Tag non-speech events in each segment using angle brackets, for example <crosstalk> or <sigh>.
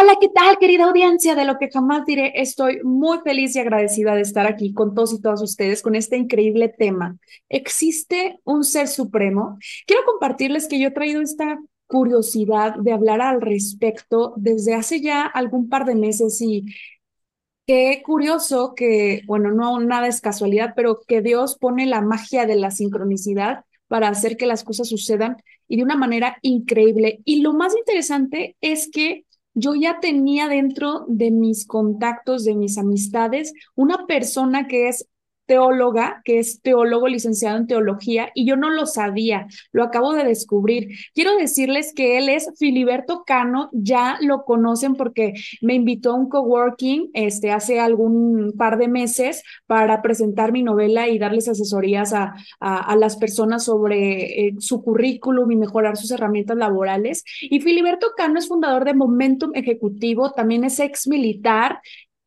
Hola, ¿qué tal, querida audiencia? De lo que jamás diré, estoy muy feliz y agradecida de estar aquí con todos y todas ustedes con este increíble tema. ¿Existe un ser supremo? Quiero compartirles que yo he traído esta curiosidad de hablar al respecto desde hace ya algún par de meses y qué curioso que, bueno, no nada es casualidad, pero que Dios pone la magia de la sincronicidad para hacer que las cosas sucedan y de una manera increíble. Y lo más interesante es que yo ya tenía dentro de mis contactos, de mis amistades, una persona que es teóloga, que es teólogo licenciado en teología, y yo no lo sabía, lo acabo de descubrir. Quiero decirles que él es Filiberto Cano, ya lo conocen porque me invitó a un coworking este, hace algún par de meses para presentar mi novela y darles asesorías a, a, las personas sobre eh, su currículum y mejorar sus herramientas laborales. Y Filiberto Cano es fundador de Momentum Ejecutivo, también es ex militar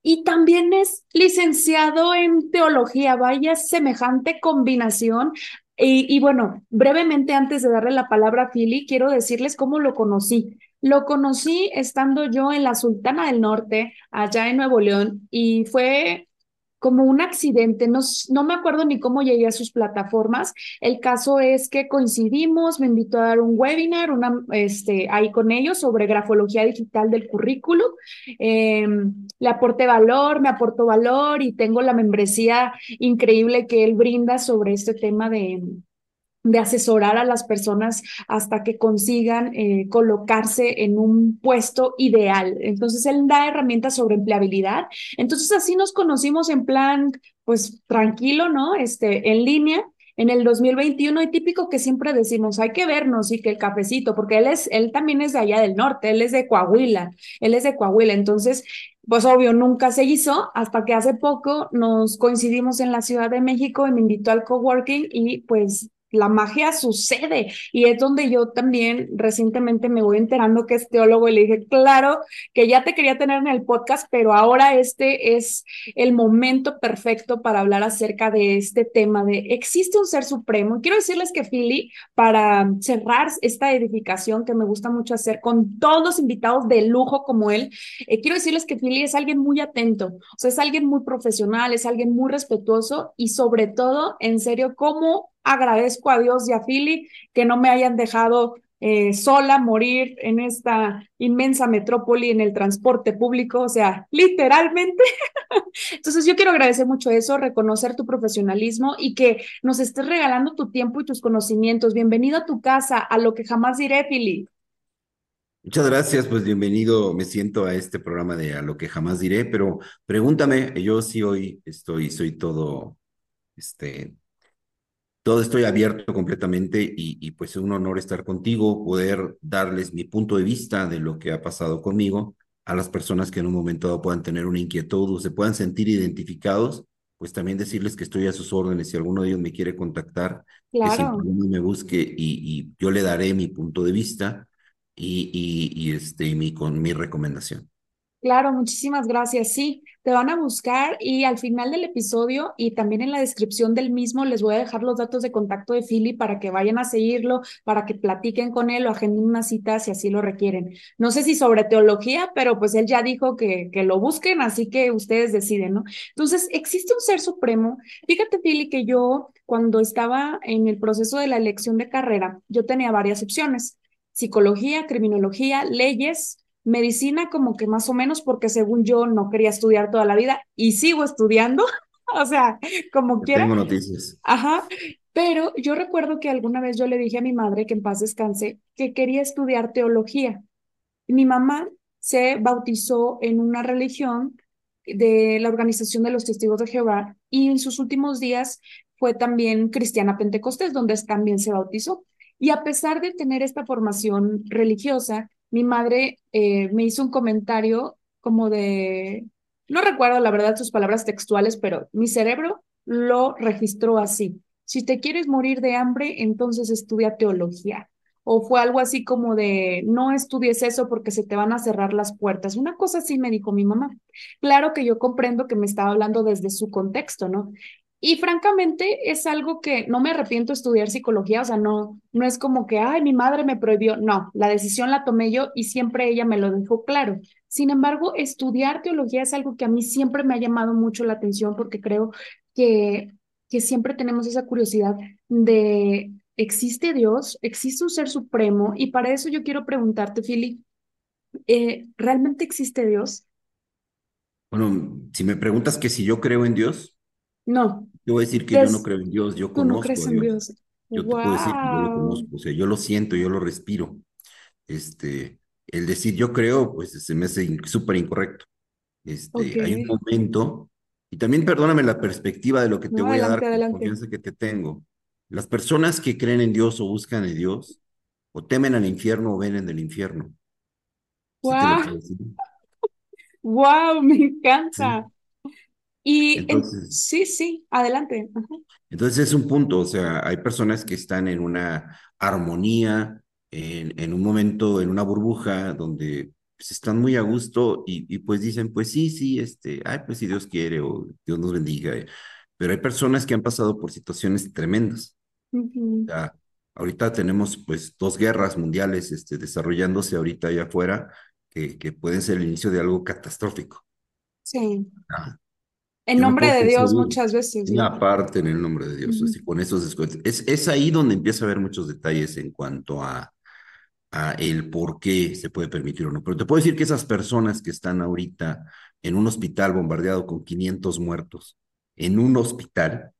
y también es licenciado en teología. Vaya semejante combinación. Y, bueno, brevemente antes de darle la palabra a Philly, quiero decirles cómo lo conocí. Lo conocí estando yo en la Sultana del Norte, allá en Nuevo León, y fue como un accidente, no, no me acuerdo ni cómo llegué a sus plataformas. El caso es que coincidimos, me invitó a dar un webinar una, este, ahí con ellos sobre grafología digital del currículum. Em, le aporté valor, me aportó valor y tengo la membresía increíble que él brinda sobre este tema de, de asesorar a las personas hasta que consigan eh, colocarse en un puesto ideal. Entonces, él da herramientas sobre empleabilidad. Entonces, así nos conocimos en plan, pues tranquilo, ¿no? Este, en línea. En el 2021 y típico que siempre decimos, hay que vernos y que el cafecito, porque él es, él también es de allá del norte, él es de Coahuila, él es de Coahuila. Entonces, pues obvio, nunca se hizo hasta que hace poco nos coincidimos en la Ciudad de México y me invitó al coworking y pues la magia sucede y es donde yo también recientemente me voy enterando que es teólogo y le dije, claro, que ya te quería tener en el podcast, pero ahora este es el momento perfecto para hablar acerca de este tema de existe un ser supremo. Quiero decirles que Philly, para cerrar esta edificación que me gusta mucho hacer con todos los invitados de lujo como él, eh, quiero decirles que Philly es alguien muy atento, o sea, es alguien muy profesional, es alguien muy respetuoso y sobre todo, en serio, cómo agradezco a Dios y a Philly que no me hayan dejado eh, sola morir en esta inmensa metrópoli en el transporte público, o sea, literalmente. <laughs> Entonces yo quiero agradecer mucho eso, reconocer tu profesionalismo y que nos estés regalando tu tiempo y tus conocimientos. Bienvenido a tu casa, a lo que jamás diré, Philly. Muchas gracias, pues bienvenido, me siento a este programa de A lo que jamás diré, pero pregúntame, yo sí hoy estoy, soy todo, este, todo estoy abierto completamente y, y, pues es un honor estar contigo, poder darles mi punto de vista de lo que ha pasado conmigo a las personas que en un momento dado puedan tener una inquietud o se puedan sentir identificados, pues también decirles que estoy a sus órdenes. Si alguno de ellos me quiere contactar, claro. que me busque y, y, yo le daré mi punto de vista y, y, este, mi, con mi recomendación. Claro, muchísimas gracias. Sí, te van a buscar y al final del episodio y también en la descripción del mismo les voy a dejar los datos de contacto de Philly para que vayan a seguirlo, para que platiquen con él o agenden una cita si así lo requieren. No sé si sobre teología, pero pues él ya dijo que, que lo busquen, así que ustedes deciden, ¿no? Entonces, existe un ser supremo. Fíjate, Philly, que yo cuando estaba en el proceso de la elección de carrera, yo tenía varias opciones psicología, criminología, leyes, medicina como que más o menos porque según yo no quería estudiar toda la vida y sigo estudiando, <laughs> o sea, como quiera. Tengo noticias. Ajá, pero yo recuerdo que alguna vez yo le dije a mi madre, que en paz descanse, que quería estudiar teología. Mi mamá se bautizó en una religión de la Organización de los Testigos de Jehová y en sus últimos días fue también cristiana pentecostés, donde también se bautizó. Y a pesar de tener esta formación religiosa, mi madre eh, me hizo un comentario como de, no recuerdo la verdad sus palabras textuales, pero mi cerebro lo registró así. Si te quieres morir de hambre, entonces estudia teología. O fue algo así como de, no estudies eso porque se te van a cerrar las puertas. Una cosa así me dijo mi mamá. Claro que yo comprendo que me estaba hablando desde su contexto, ¿no? Y francamente es algo que no me arrepiento de estudiar psicología, o sea, no, no es como que, ay, mi madre me prohibió, no, la decisión la tomé yo y siempre ella me lo dejó claro. Sin embargo, estudiar teología es algo que a mí siempre me ha llamado mucho la atención porque creo que, que siempre tenemos esa curiosidad de, ¿existe Dios? ¿Existe un ser supremo? Y para eso yo quiero preguntarte, Philip, eh, ¿realmente existe Dios? Bueno, si me preguntas que si yo creo en Dios, no. Te voy a decir que yo no creo en Dios, yo conozco no crees en Dios. Yo te puedo decir que yo lo conozco, o sea, yo lo siento, yo lo respiro. Este, el decir yo creo, pues se me hace súper incorrecto. Este, Hay un momento, y también perdóname la perspectiva de lo que te voy a dar, la confianza que te tengo. Las personas que creen en Dios o buscan en Dios, o temen al infierno o ven en el infierno. Wow. wow, <laughs> me encanta. Y entonces, sí, sí, adelante. Entonces es un punto, o sea, hay personas que están en una armonía, en, en un momento, en una burbuja donde pues, están muy a gusto y, y, pues dicen, pues sí, sí, este, ay, pues si Dios quiere o Dios nos bendiga. Pero hay personas que han pasado por situaciones tremendas. ahorita tenemos pues dos guerras mundiales este, desarrollándose ahorita allá afuera que, que pueden ser el inicio de algo catastrófico. Sí. En nombre de Dios muchas veces. Una parte en el nombre de Dios, así con esos descuentos. Es, es ahí donde empieza a haber muchos detalles en cuanto a, a el por qué se puede permitir o no. Pero te puedo decir que esas personas que están ahorita en un hospital bombardeado con 500 muertos, en un hospital,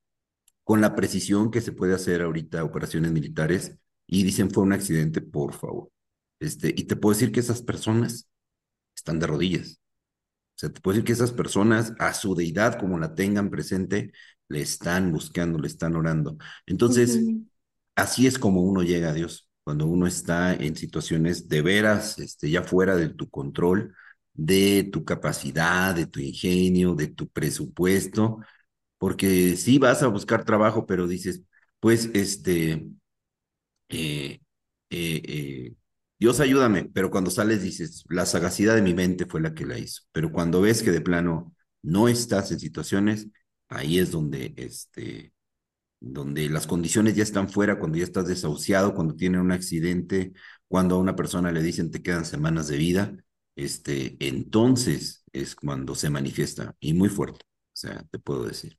con la precisión que se puede hacer ahorita operaciones militares, y dicen fue un accidente, por favor. Este, y te puedo decir que esas personas están de rodillas sea, te puedo decir que esas personas, a su deidad, como la tengan presente, le están buscando, le están orando. Entonces, así es como uno llega a Dios, cuando uno está en situaciones de veras, este, ya fuera de tu control, de tu capacidad, de tu ingenio, de tu presupuesto, porque sí vas a buscar trabajo, pero dices, pues, este, eh, eh, eh Dios ayúdame, pero cuando sales dices, la sagacidad de mi mente fue la que la hizo. Pero cuando ves que de plano no estás en situaciones, ahí es donde, este, donde las condiciones ya están fuera, cuando ya estás desahuciado, cuando tiene un accidente, cuando a una persona le dicen te quedan semanas de vida, este, entonces es cuando se manifiesta y muy fuerte, o sea, te puedo decir.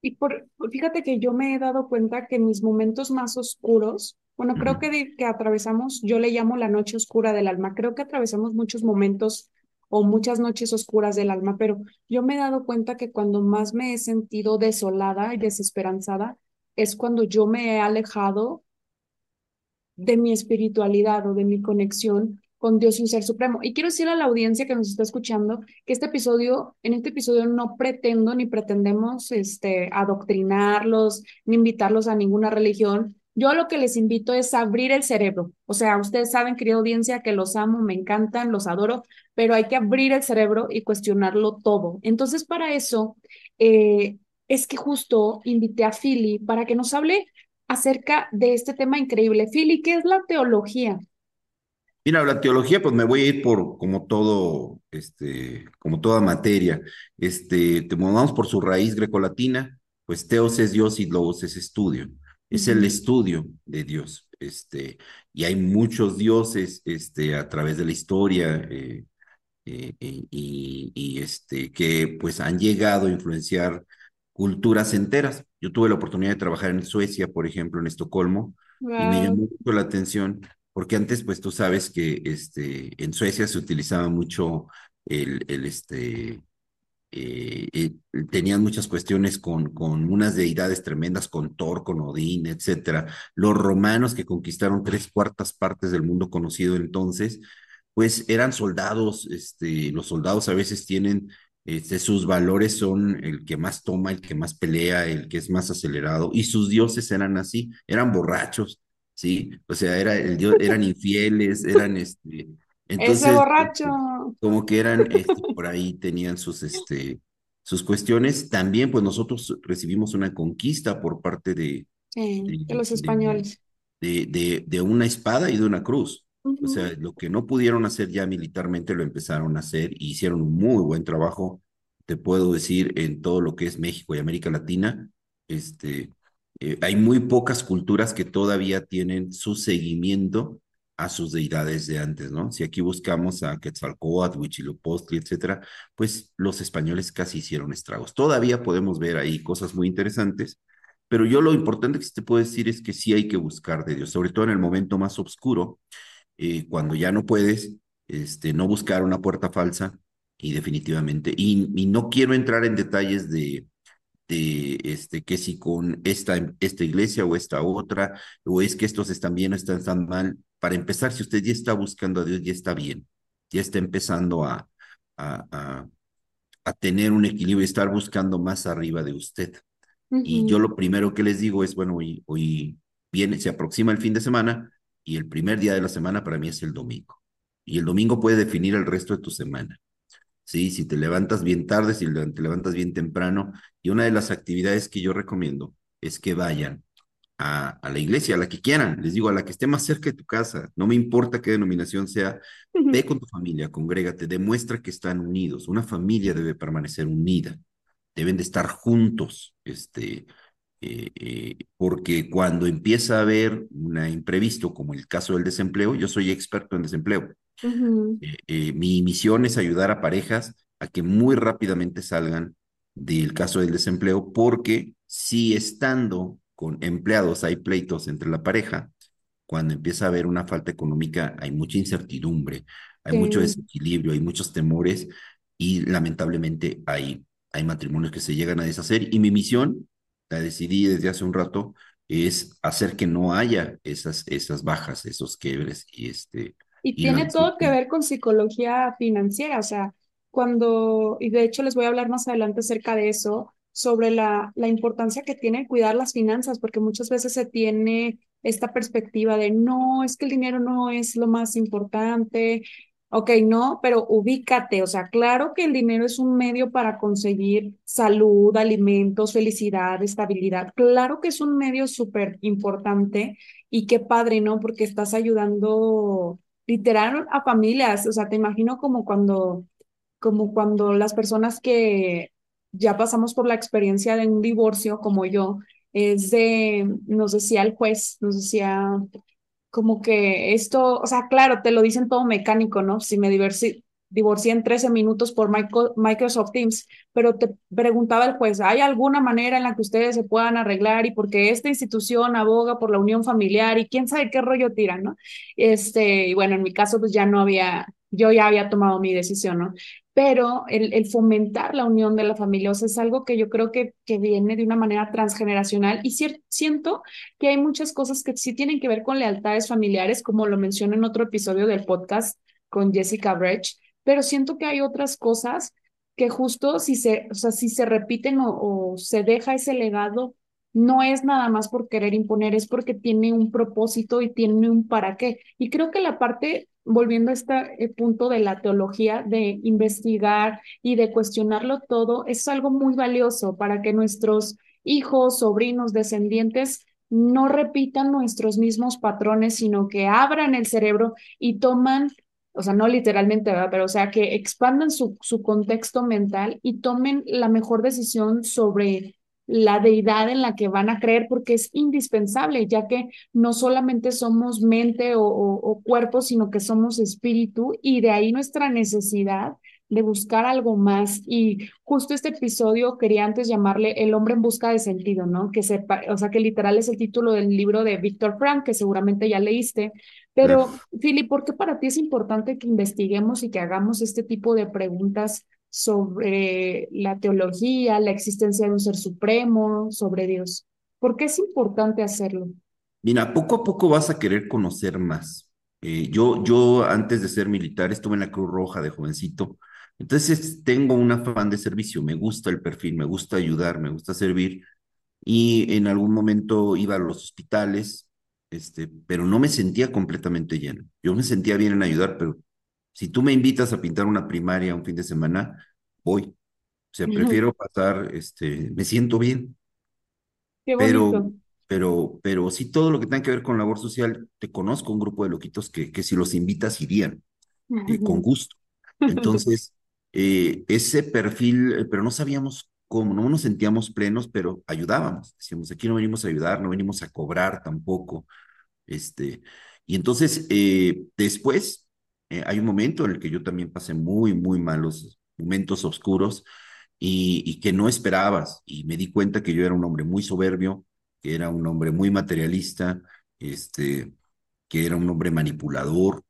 Y por, fíjate que yo me he dado cuenta que en mis momentos más oscuros, bueno, creo que, que atravesamos, yo le llamo la noche oscura del alma, creo que atravesamos muchos momentos o muchas noches oscuras del alma, pero yo me he dado cuenta que cuando más me he sentido desolada y desesperanzada es cuando yo me he alejado de mi espiritualidad o de mi conexión con Dios y un ser supremo. Y quiero decir a la audiencia que nos está escuchando que este episodio, en este episodio no pretendo ni pretendemos este, adoctrinarlos, ni invitarlos a ninguna religión, yo lo que les invito es abrir el cerebro. O sea, ustedes saben, querida audiencia, que los amo, me encantan, los adoro, pero hay que abrir el cerebro y cuestionarlo todo. Entonces, para eso, eh, es que justo invité a Philly para que nos hable acerca de este tema increíble. Philly, ¿qué es la teología? Mira, la teología, pues me voy a ir por como todo, este, como toda materia. Este, te movamos por su raíz grecolatina, pues teos es Dios y logos es estudio es el estudio de Dios. Este, y hay muchos dioses este, a través de la historia eh, eh, eh, y, este, que pues han llegado a influenciar culturas enteras. Yo tuve la oportunidad de trabajar en Suecia, por ejemplo, en Estocolmo, y me llamó mucho la atención porque antes, pues tú sabes que este, en Suecia se utilizaba mucho el, el este, eh, eh, tenían muchas cuestiones con, con unas deidades tremendas, con Thor, con Odín, etcétera. Los romanos que conquistaron tres cuartas partes del mundo conocido entonces, pues eran soldados, este, los soldados a veces tienen, este, sus valores son el que más toma, el que más pelea, el que es más acelerado, y sus dioses eran así, eran borrachos, ¿sí? O sea, era el dios, eran infieles, eran este, entonces, Ese borracho. Como que eran, este, por ahí tenían sus, este, sus cuestiones. También, pues nosotros recibimos una conquista por parte de, de, los españoles. De, de, de, una espada y de una cruz. O sea, lo que no pudieron hacer ya militarmente lo empezaron a hacer y hicieron un muy buen trabajo, te puedo decir, en todo lo que es México y América Latina. Este, eh, hay muy pocas culturas que todavía tienen su seguimiento a sus deidades de antes, ¿no? Si aquí buscamos a Quetzalcóatl, Huitzilopochtli, etcétera, pues los españoles casi hicieron estragos. Todavía podemos ver ahí cosas muy interesantes, pero yo lo importante que te puedo decir es que sí hay que buscar de Dios, sobre todo en el momento más oscuro, eh, cuando ya no puedes, este, no buscar una puerta falsa y definitivamente, y, no quiero entrar en detalles de, de este, que si con esta, esta iglesia o esta otra, o es que estos están bien o están tan mal, para empezar, si usted ya está buscando a Dios, ya está bien, ya está empezando a, a, a, tener un equilibrio y estar buscando más arriba de usted. Y yo lo primero que les digo es, bueno, hoy, hoy viene, se aproxima el fin de semana y el primer día de la semana para mí es el domingo. Y el domingo puede definir el resto de tu semana. Sí, si te levantas bien tarde, si te levantas bien temprano. Y una de las actividades que yo recomiendo es que vayan a, la iglesia, a la que quieran, les digo, a la que esté más cerca de tu casa, no me importa qué denominación sea, ve con tu familia, congrégate, demuestra que están unidos. Una familia debe permanecer unida, deben de estar juntos, este, eh, eh, porque cuando empieza a haber un imprevisto, como el caso del desempleo, yo soy experto en desempleo. Eh, mi misión es ayudar a parejas a que muy rápidamente salgan del caso del desempleo, porque si estando con empleados hay pleitos entre la pareja, cuando empieza a haber una falta económica hay mucha incertidumbre, hay mucho desequilibrio, hay muchos temores y lamentablemente hay, hay matrimonios que se llegan a deshacer. Y mi misión, la decidí desde hace un rato, es hacer que no haya esas, esas bajas, esos quiebres y este... Y, tiene todo que ver con psicología financiera, o sea, cuando, y de hecho les voy a hablar más adelante acerca de eso, sobre la, la importancia que tiene cuidar las finanzas, porque muchas veces se tiene esta perspectiva de no, es que el dinero no es lo más importante. Ok, no, pero ubícate, o sea, claro que el dinero es un medio para conseguir salud, alimentos, felicidad, estabilidad. Claro que es un medio súper importante y qué padre, ¿no? Porque estás ayudando literal a familias, o sea, te imagino como cuando, como cuando las personas que ya pasamos por la experiencia de un divorcio como yo, es de, nos decía el juez, nos decía como que esto, o sea, claro, te lo dicen todo mecánico, ¿no? Si me divorcié en 13 minutos por Microsoft Teams, pero te preguntaba el juez, ¿hay alguna manera en la que ustedes se puedan arreglar y porque esta institución aboga por la unión familiar y quién sabe qué rollo tiran, ¿no? Este, y bueno, en mi caso pues ya no había, yo ya había tomado mi decisión, ¿no? Pero el, fomentar la unión de la familia, es algo que yo creo que, viene de una manera transgeneracional y siento que hay muchas cosas que sí tienen que ver con lealtades familiares, como lo mencioné en otro episodio del podcast con Jessica Brech, pero siento que hay otras cosas que justo si se, o sea, si se repiten o se deja ese legado, no es nada más por querer imponer, es porque tiene un propósito y tiene un para qué. Y creo que la parte volviendo a este punto de la teología, de investigar y de cuestionarlo todo, es algo muy valioso para que nuestros hijos, sobrinos, descendientes no repitan nuestros mismos patrones, sino que abran el cerebro y toman, o sea, no literalmente, ¿verdad? pero o sea, que expandan su, su contexto mental y tomen la mejor decisión sobre la deidad en la que van a creer, porque es indispensable, ya que no solamente somos mente o, cuerpo, sino que somos espíritu y de ahí nuestra necesidad de buscar algo más. Y justo este episodio quería antes llamarle El hombre en busca de sentido, ¿no? Que sepa, o sea, que literal es el título del libro de Víctor Frank, que seguramente ya leíste. Pero, Philip, ¿por qué para ti es importante que investiguemos y que hagamos este tipo de preguntas sobre la teología, la existencia de un ser supremo, sobre Dios? ¿Por qué es importante hacerlo? Mira, poco a poco vas a querer conocer más. Eh, yo, yo antes de ser militar estuve en la Cruz Roja de jovencito, entonces tengo un afán de servicio, me gusta el perfil, me gusta ayudar, me gusta servir y en algún momento iba a los hospitales, este, pero no me sentía completamente lleno. Yo me sentía bien en ayudar, pero si tú me invitas a pintar una primaria un fin de semana, voy. O sea, prefiero pasar, este, me siento bien. Qué. Pero pero, pero sí todo lo que tenga que ver con labor social, te conozco un grupo de loquitos que, que si los invitas irían, eh, con gusto. Entonces, <laughs> eh, ese perfil, eh, pero no sabíamos cómo, no nos sentíamos plenos, pero ayudábamos. Decíamos, aquí no venimos a ayudar, no venimos a cobrar tampoco. Este, y entonces, después, hay un momento en el que yo también pasé muy, muy malos momentos oscuros y, y que no esperabas. Y me di cuenta que yo era un hombre muy soberbio, que era un hombre muy materialista, este, que era un hombre manipulador.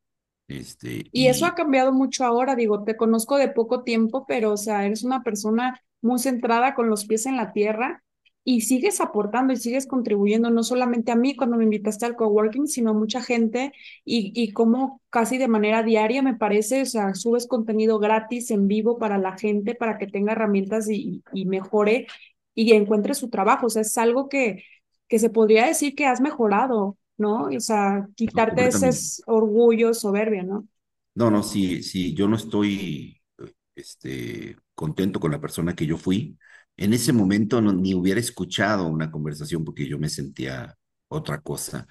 Este, y, eso ha cambiado mucho ahora, digo, te conozco de poco tiempo, pero o sea, eres una persona muy centrada con los pies en la tierra y sigues aportando y sigues contribuyendo no solamente a mí cuando me invitaste al coworking, sino a mucha gente y, y como casi de manera diaria me parece, o sea, subes contenido gratis en vivo para la gente para que tenga herramientas y, y mejore y encuentre su trabajo, o sea, es algo que, que se podría decir que has mejorado, ¿no? O sea, quitarte ese orgullo, soberbia, ¿no? No, no, sí, sí, yo no estoy este, contento con la persona que yo fui. En ese momento no, ni hubiera escuchado una conversación porque yo me sentía otra cosa.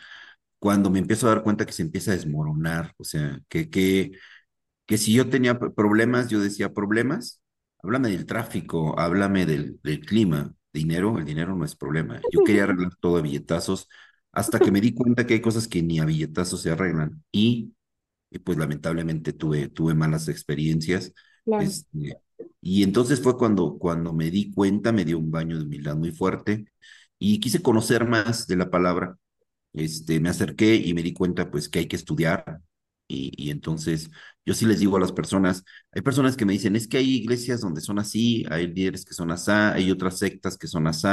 Cuando me empiezo a dar cuenta que se empieza a desmoronar, o sea, que, que, que si yo tenía problemas, yo decía problemas, háblame del tráfico, háblame del, del clima, dinero, el dinero no es problema. Yo quería <laughs> arreglar todo a billetazos hasta que me di cuenta que hay cosas que ni a billetazos se arreglan y, pues lamentablemente tuve, tuve malas experiencias. Este, y entonces fue cuando, cuando me di cuenta, me dio un baño de humildad muy fuerte y quise conocer más de la palabra. Este, me acerqué y me di cuenta pues que hay que estudiar, y, entonces yo sí les digo a las personas, hay personas que me dicen, es que hay iglesias donde son así, hay líderes que son así, hay otras sectas que son así.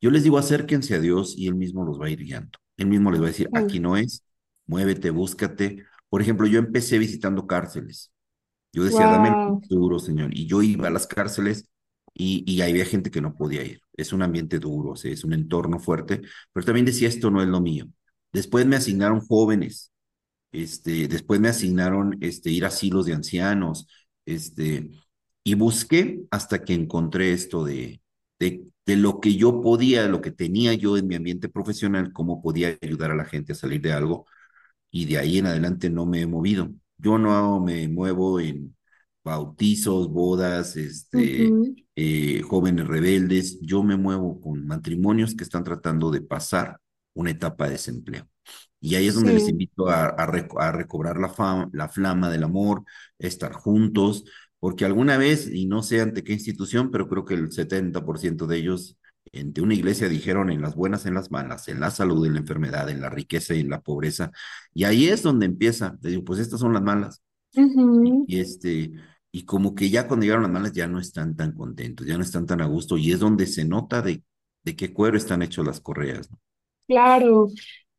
Yo les digo, acérquense a Dios y Él mismo los va a ir guiando. Él mismo les va a decir, aquí no es, muévete, búscate. Por ejemplo, yo empecé visitando cárceles. Yo decía, dame el duro, Señor. Y yo iba a las cárceles y, y había gente que no podía ir. Es un ambiente duro, es un entorno fuerte, pero también decía, esto no es lo mío. Después me asignaron jóvenes este, después me asignaron este, ir a asilos de ancianos, este, y busqué hasta que encontré esto de, de, de lo que yo podía, lo que tenía yo en mi ambiente profesional, cómo podía ayudar a la gente a salir de algo, y de ahí en adelante no me he movido. Yo no me muevo en bautizos, bodas, este, eh, jóvenes rebeldes, yo me muevo con matrimonios que están tratando de pasar una etapa de desempleo. Y ahí es donde les invito a, a, recobrar la, la flama del amor, estar juntos, porque alguna vez, y no sé ante qué institución, pero creo que el 70% de ellos de una iglesia dijeron en las buenas, en las malas, en la salud, en la enfermedad, en la riqueza y en la pobreza. Y ahí es donde empieza. digo, pues estas son las malas. y, este, y como que ya cuando llegaron las malas ya no están tan contentos, ya no están tan a gusto. Y es donde se nota de, de qué cuero están hechos las correas. Claro,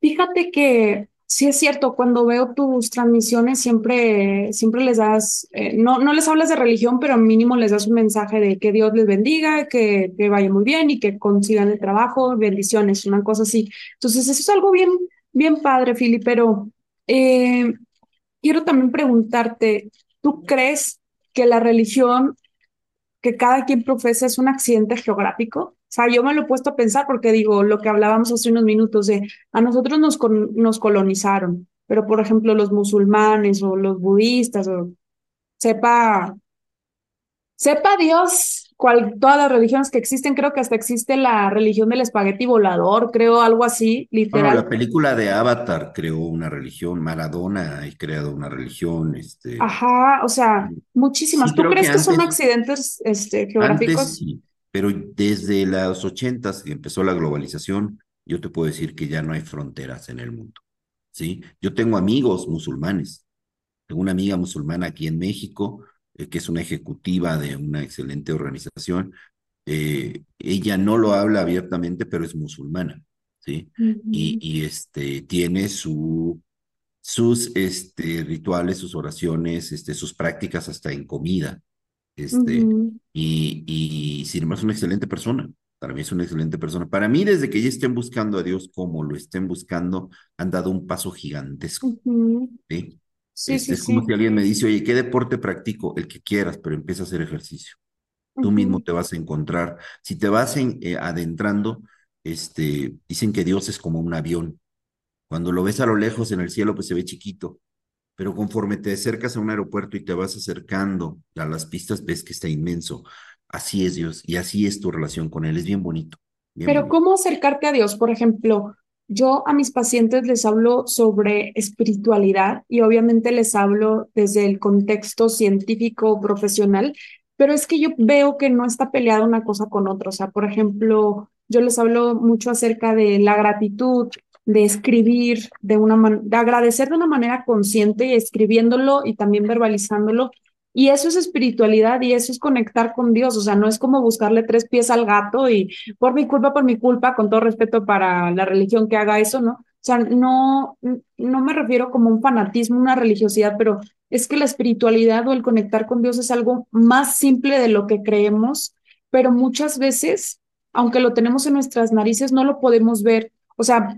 Fíjate que sí es cierto, cuando veo tus transmisiones siempre, siempre les das, eh, no, no les hablas de religión, pero mínimo les das un mensaje de que Dios les bendiga, que, que vaya muy bien y que consigan el trabajo, bendiciones, una cosa así. Entonces, eso es algo bien, bien padre, Fili, pero eh, quiero también preguntarte, ¿tú crees que la religión que cada quien profesa es un accidente geográfico? O sea, yo me lo he puesto a pensar porque digo, lo que hablábamos hace unos minutos de, a nosotros nos, nos colonizaron, pero por ejemplo los musulmanes o los budistas, o sepa, sepa Dios cual, todas las religiones que existen, creo que hasta existe la religión del espagueti volador, creo algo así, Bueno, literal. la película de Avatar creó una religión, Maradona ha creado una religión, este, Ajá, o sea, muchísimas. sí ¿Tú que crees que son antes, accidentes este, antes geográficos? sí, pero desde los ochentas que empezó la globalización, yo te puedo decir que ya no hay fronteras en el mundo, ¿sí? Yo tengo amigos musulmanes, tengo una amiga musulmana aquí en México, eh, que es una ejecutiva de una excelente organización, eh, ella no lo habla abiertamente, pero es musulmana, ¿sí? Y, y este, tiene su, sus este, rituales, sus oraciones, este, sus prácticas hasta en comida, este, y, y sin embargo es una excelente persona. Para mí es una excelente persona. Para mí, desde que ya estén buscando a Dios como lo estén buscando, han dado un paso gigantesco. ¿sí? Sí, Este, sí, es como si alguien me dice, oye, ¿qué deporte practico? El que quieras, pero empieza a hacer ejercicio tú mismo te vas a encontrar. Si te vas en, eh, adentrando, este, dicen que Dios es como un avión. Cuando lo ves a lo lejos en el cielo, pues se ve chiquito, pero conforme te acercas a un aeropuerto y te vas acercando a las pistas, ves que está inmenso. Así es Dios y así es tu relación con Él. Es bien bonito, bien Pero bonito. ¿cómo acercarte a Dios? Por ejemplo, yo a mis pacientes les hablo sobre espiritualidad y obviamente les hablo desde el contexto científico profesional, pero es que yo veo que no está peleada una cosa con otra. O sea, por ejemplo, yo les hablo mucho acerca de la gratitud, de escribir, de una man- de agradecer de una manera consciente y escribiéndolo y también verbalizándolo. Y eso es espiritualidad y eso es conectar con Dios. O sea, no es como buscarle tres pies al gato y por mi culpa, por mi culpa, con todo respeto para la religión que haga eso, ¿no? O sea, no, no me refiero como un fanatismo, una religiosidad, pero es que la espiritualidad o el conectar con Dios es algo más simple de lo que creemos, pero muchas veces, aunque lo tenemos en nuestras narices, no lo podemos ver. O sea,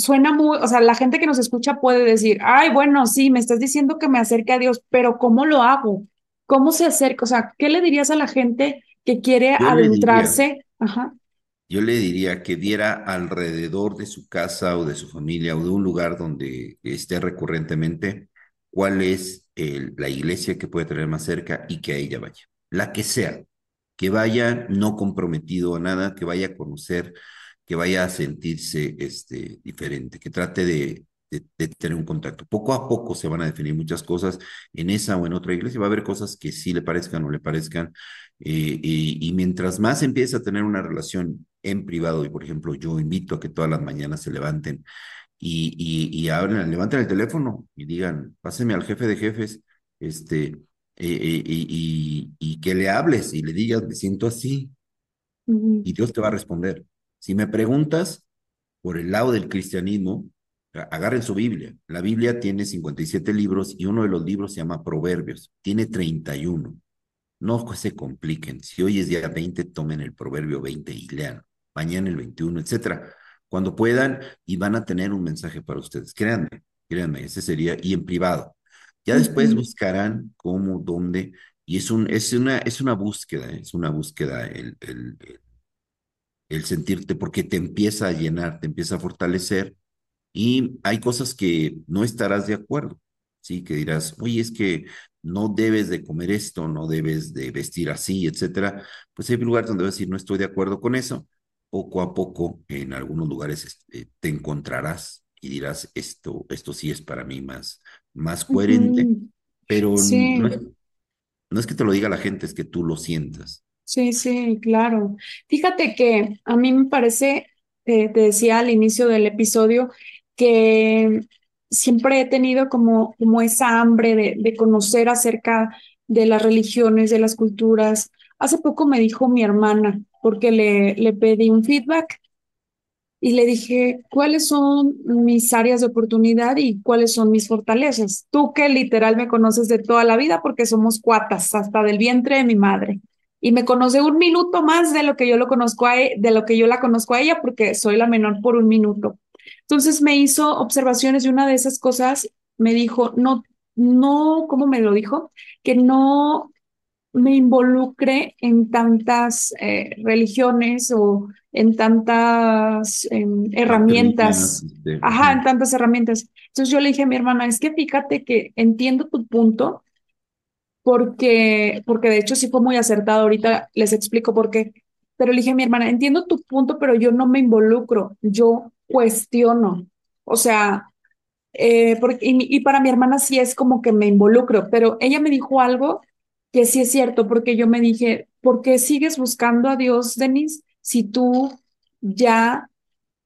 suena muy, o sea, la gente que nos escucha puede decir, ay, bueno, sí, me estás diciendo que me acerque a Dios, pero ¿cómo lo hago? ¿Cómo se acerca? O sea, ¿qué le dirías a la gente que quiere Yo le diría, adentrarse? Ajá. yo le diría que viera alrededor de su casa o de su familia o de un lugar donde esté recurrentemente cuál es el- la iglesia que puede tener más cerca y que a ella vaya, la que sea, que vaya no comprometido a nada, que vaya a conocer, que vaya a sentirse este, diferente, que trate de, de, de tener un contacto. Poco a poco se van a definir muchas cosas en esa o en otra iglesia, va a haber cosas que sí le parezcan o le parezcan, eh, y, y mientras más empieza a tener una relación en privado, y por ejemplo, yo invito a que todas las mañanas se levanten y, y, y hablen, levanten el teléfono y digan, páseme al jefe de jefes, este, eh, eh, y, que le hables y le digas, me siento así, y Dios te va a responder. Si me preguntas por el lado del cristianismo, agarren su Biblia. La Biblia tiene 57 libros y uno de los libros se llama Proverbios, tiene 31. No se compliquen. Si hoy es día 20, tomen el proverbio 20 y lean. Mañana el 21, etcétera. Cuando puedan y van a tener un mensaje para ustedes. Créanme, créanme, ese sería, y en privado. Ya después buscarán cómo, dónde, y es, un, es, una, es una búsqueda, es una búsqueda el, el, el sentirte, porque te empieza a llenar, te empieza a fortalecer, y hay cosas que no estarás de acuerdo, ¿sí? Que dirás, oye, es que no debes de comer esto, no debes de vestir así, etcétera. Pues hay lugares donde vas a decir, no estoy de acuerdo con eso. Poco a poco, en algunos lugares este, te encontrarás y dirás, esto, esto sí es para mí más, más coherente, pero no Sí, no es que te lo diga la gente, es que tú lo sientas. Sí, sí, claro. Fíjate que a mí me parece, te, te decía al inicio del episodio, que siempre he tenido como, como esa hambre de, de conocer acerca de las religiones, de las culturas. Hace poco me dijo mi hermana, porque le, le pedí un feedback y le dije, ¿cuáles son mis áreas de oportunidad y cuáles son mis fortalezas? Tú que literal me conoces de toda la vida porque somos cuatas, hasta del vientre de mi madre. Y me conoce un minuto más de lo que yo lo conozco a e- de lo que yo la conozco a ella porque soy la menor por un minuto. Entonces me hizo observaciones y una de esas cosas me dijo, no, no, ¿cómo me lo dijo? Que no me involucre en tantas eh, religiones o en tantas em, herramientas, ajá, en tantas herramientas. Entonces yo le dije a mi hermana, es que fíjate que entiendo tu punto, porque, porque de hecho sí fue muy acertado. Ahorita les explico por qué. Pero le dije a mi hermana, entiendo tu punto, pero yo no me involucro, yo cuestiono. O sea, eh, porque, y, y para mi hermana sí es como que me involucro, pero ella me dijo algo que sí es cierto, porque yo me dije, ¿por qué sigues buscando a Dios, Denise, si tú ya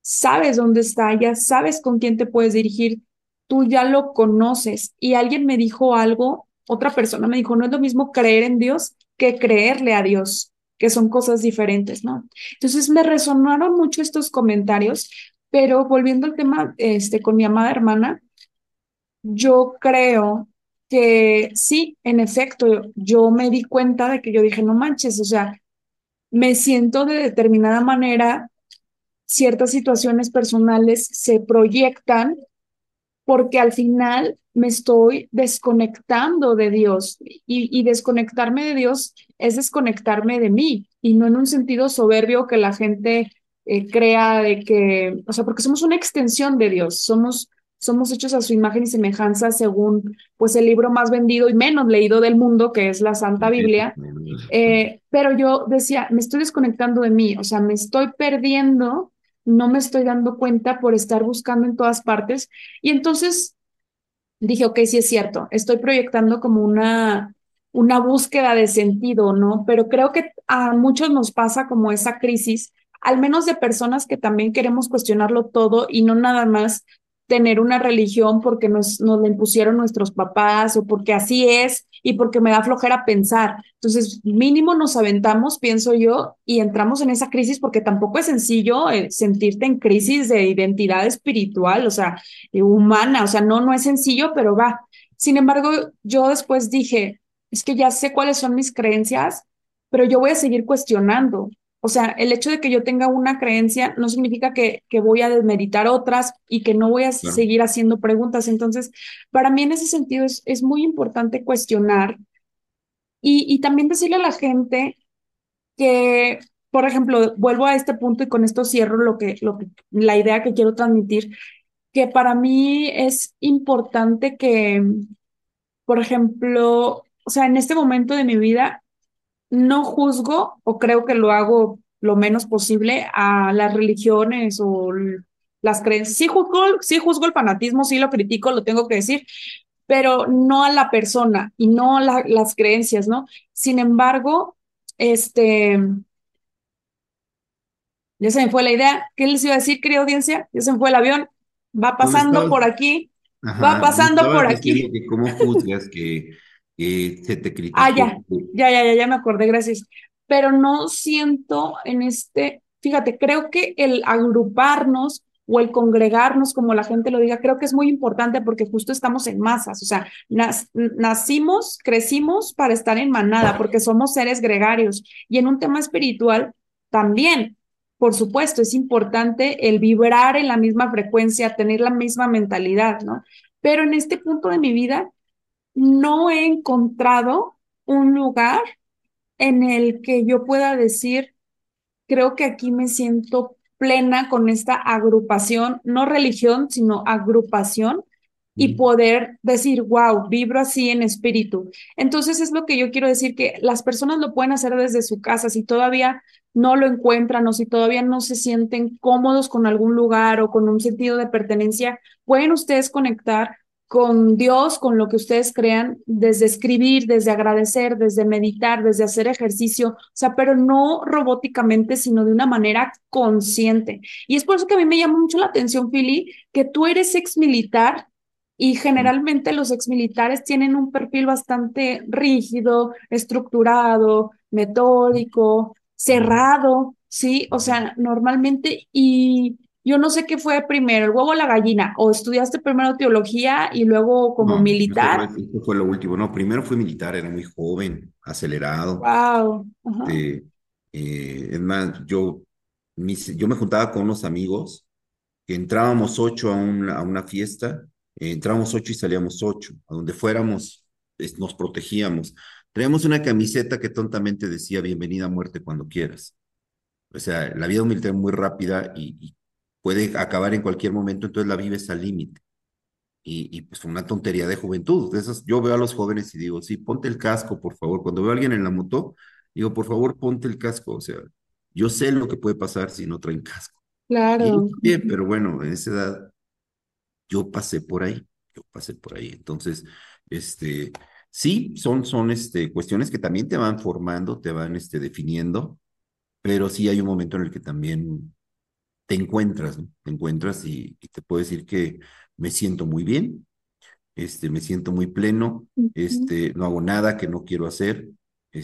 sabes dónde está, ya sabes con quién te puedes dirigir, tú ya lo conoces? Y alguien me dijo algo, otra persona me dijo, no es lo mismo creer en Dios que creerle a Dios, que son cosas diferentes, ¿no? Entonces me resonaron mucho estos comentarios, pero volviendo al tema este, con mi amada hermana, yo creo que sí, en efecto, yo me di cuenta de que yo dije, no manches, o sea, me siento de determinada manera, ciertas situaciones personales se proyectan porque al final me estoy desconectando de Dios y, y, desconectarme de Dios es desconectarme de mí y no en un sentido soberbio que la gente eh, crea de que, o sea, porque somos una extensión de Dios, somos somos hechos a su imagen y semejanza según pues el libro más vendido y menos leído del mundo, que es la Santa Biblia. Eh, pero yo decía, me estoy desconectando de mí, o sea, me estoy perdiendo, no me estoy dando cuenta por estar buscando en todas partes. Y entonces dije, ok, sí es cierto, estoy proyectando como una, una búsqueda de sentido, ¿no? Pero creo que a muchos nos pasa como esa crisis al menos de personas que también queremos cuestionarlo todo y no nada más tener una religión porque nos, nos la impusieron nuestros papás o porque así es y porque me da flojera pensar. Entonces, mínimo nos aventamos, pienso yo, y entramos en esa crisis porque tampoco es sencillo eh, sentirte en crisis de identidad espiritual, o sea, eh, humana, o sea, no, no es sencillo, pero va. Sin embargo, yo después dije, es que ya sé cuáles son mis creencias, pero yo voy a seguir cuestionando. O sea, el hecho de que yo tenga una creencia no significa que, que voy a desmeritar otras y que no voy a claro. seguir haciendo preguntas. Entonces, para mí en ese sentido es, es muy importante cuestionar y, y también decirle a la gente que, por ejemplo, vuelvo a este punto y con esto cierro lo que, lo que, la idea que quiero transmitir, que para mí es importante que, por ejemplo, o sea, en este momento de mi vida no juzgo o creo que lo hago lo menos posible a las religiones o las creencias. Sí juzgo, sí juzgo el fanatismo, sí lo critico, lo tengo que decir, pero no a la persona y no la, las creencias, ¿no? Sin embargo, este, ya se me fue la idea. ¿Qué les iba a decir, querida audiencia? Ya se me fue el avión. Va pasando por aquí. Ajá, va pasando por aquí. Que ¿Cómo juzgas que eh, se te criticó. Ah, ya, ya, ya, ya, me acordé, gracias. Pero no siento en este, fíjate, creo que el agruparnos o el congregarnos, como la gente lo diga, creo que es muy importante porque justo estamos en masas, o sea, nas, nacimos, crecimos para estar en manada, porque somos seres gregarios. Y en un tema espiritual también, por supuesto, es importante el vibrar en la misma frecuencia, tener la misma mentalidad, ¿no? Pero en este punto de mi vida, no he encontrado un lugar en el que yo pueda decir, creo que aquí me siento plena con esta agrupación, no religión, sino agrupación, y poder decir, wow, vibro así en espíritu. Entonces es lo que yo quiero decir, que las personas lo pueden hacer desde su casa, si todavía no lo encuentran o si todavía no se sienten cómodos con algún lugar o con un sentido de pertenencia, pueden ustedes conectar con Dios, con lo que ustedes crean, desde escribir, desde agradecer, desde meditar, desde hacer ejercicio, o sea, pero no robóticamente, sino de una manera consciente. Y es por eso que a mí me llama mucho la atención, Philly, que tú eres ex militar y generalmente los exmilitares tienen un perfil bastante rígido, estructurado, metódico, cerrado, ¿sí? O sea, normalmente, y yo no sé qué fue primero, el huevo o la gallina, o estudiaste primero teología y luego como No, militar. Eso fue, fue lo último. No, primero fui militar, era muy joven, acelerado. Wow. Eh, eh, es más, yo, mis- yo me juntaba con unos amigos que entrábamos ocho a una, a una fiesta, eh, entrábamos ocho y salíamos ocho. A donde fuéramos, es- nos protegíamos. Traíamos una camiseta que tontamente decía bienvenida a muerte cuando quieras. O sea, la vida militar muy rápida y, y puede acabar en cualquier momento, entonces la vives al límite. y, y pues fue una tontería de juventud. De esas, yo veo a los jóvenes y digo, sí, ponte el casco, por favor. Cuando veo a alguien en la moto, digo, por favor, ponte el casco. O sea, yo sé lo que puede pasar si no traen casco. Claro. Bien, pero bueno, en esa edad yo pasé por ahí, yo pasé por ahí. Entonces, este, sí, son, son este, cuestiones que también te van formando, te van este, definiendo, pero sí hay un momento en el que también te encuentras, ¿no? Te encuentras y, y te puedo decir que me siento muy bien, este, me siento muy pleno, este, no hago nada que no quiero hacer,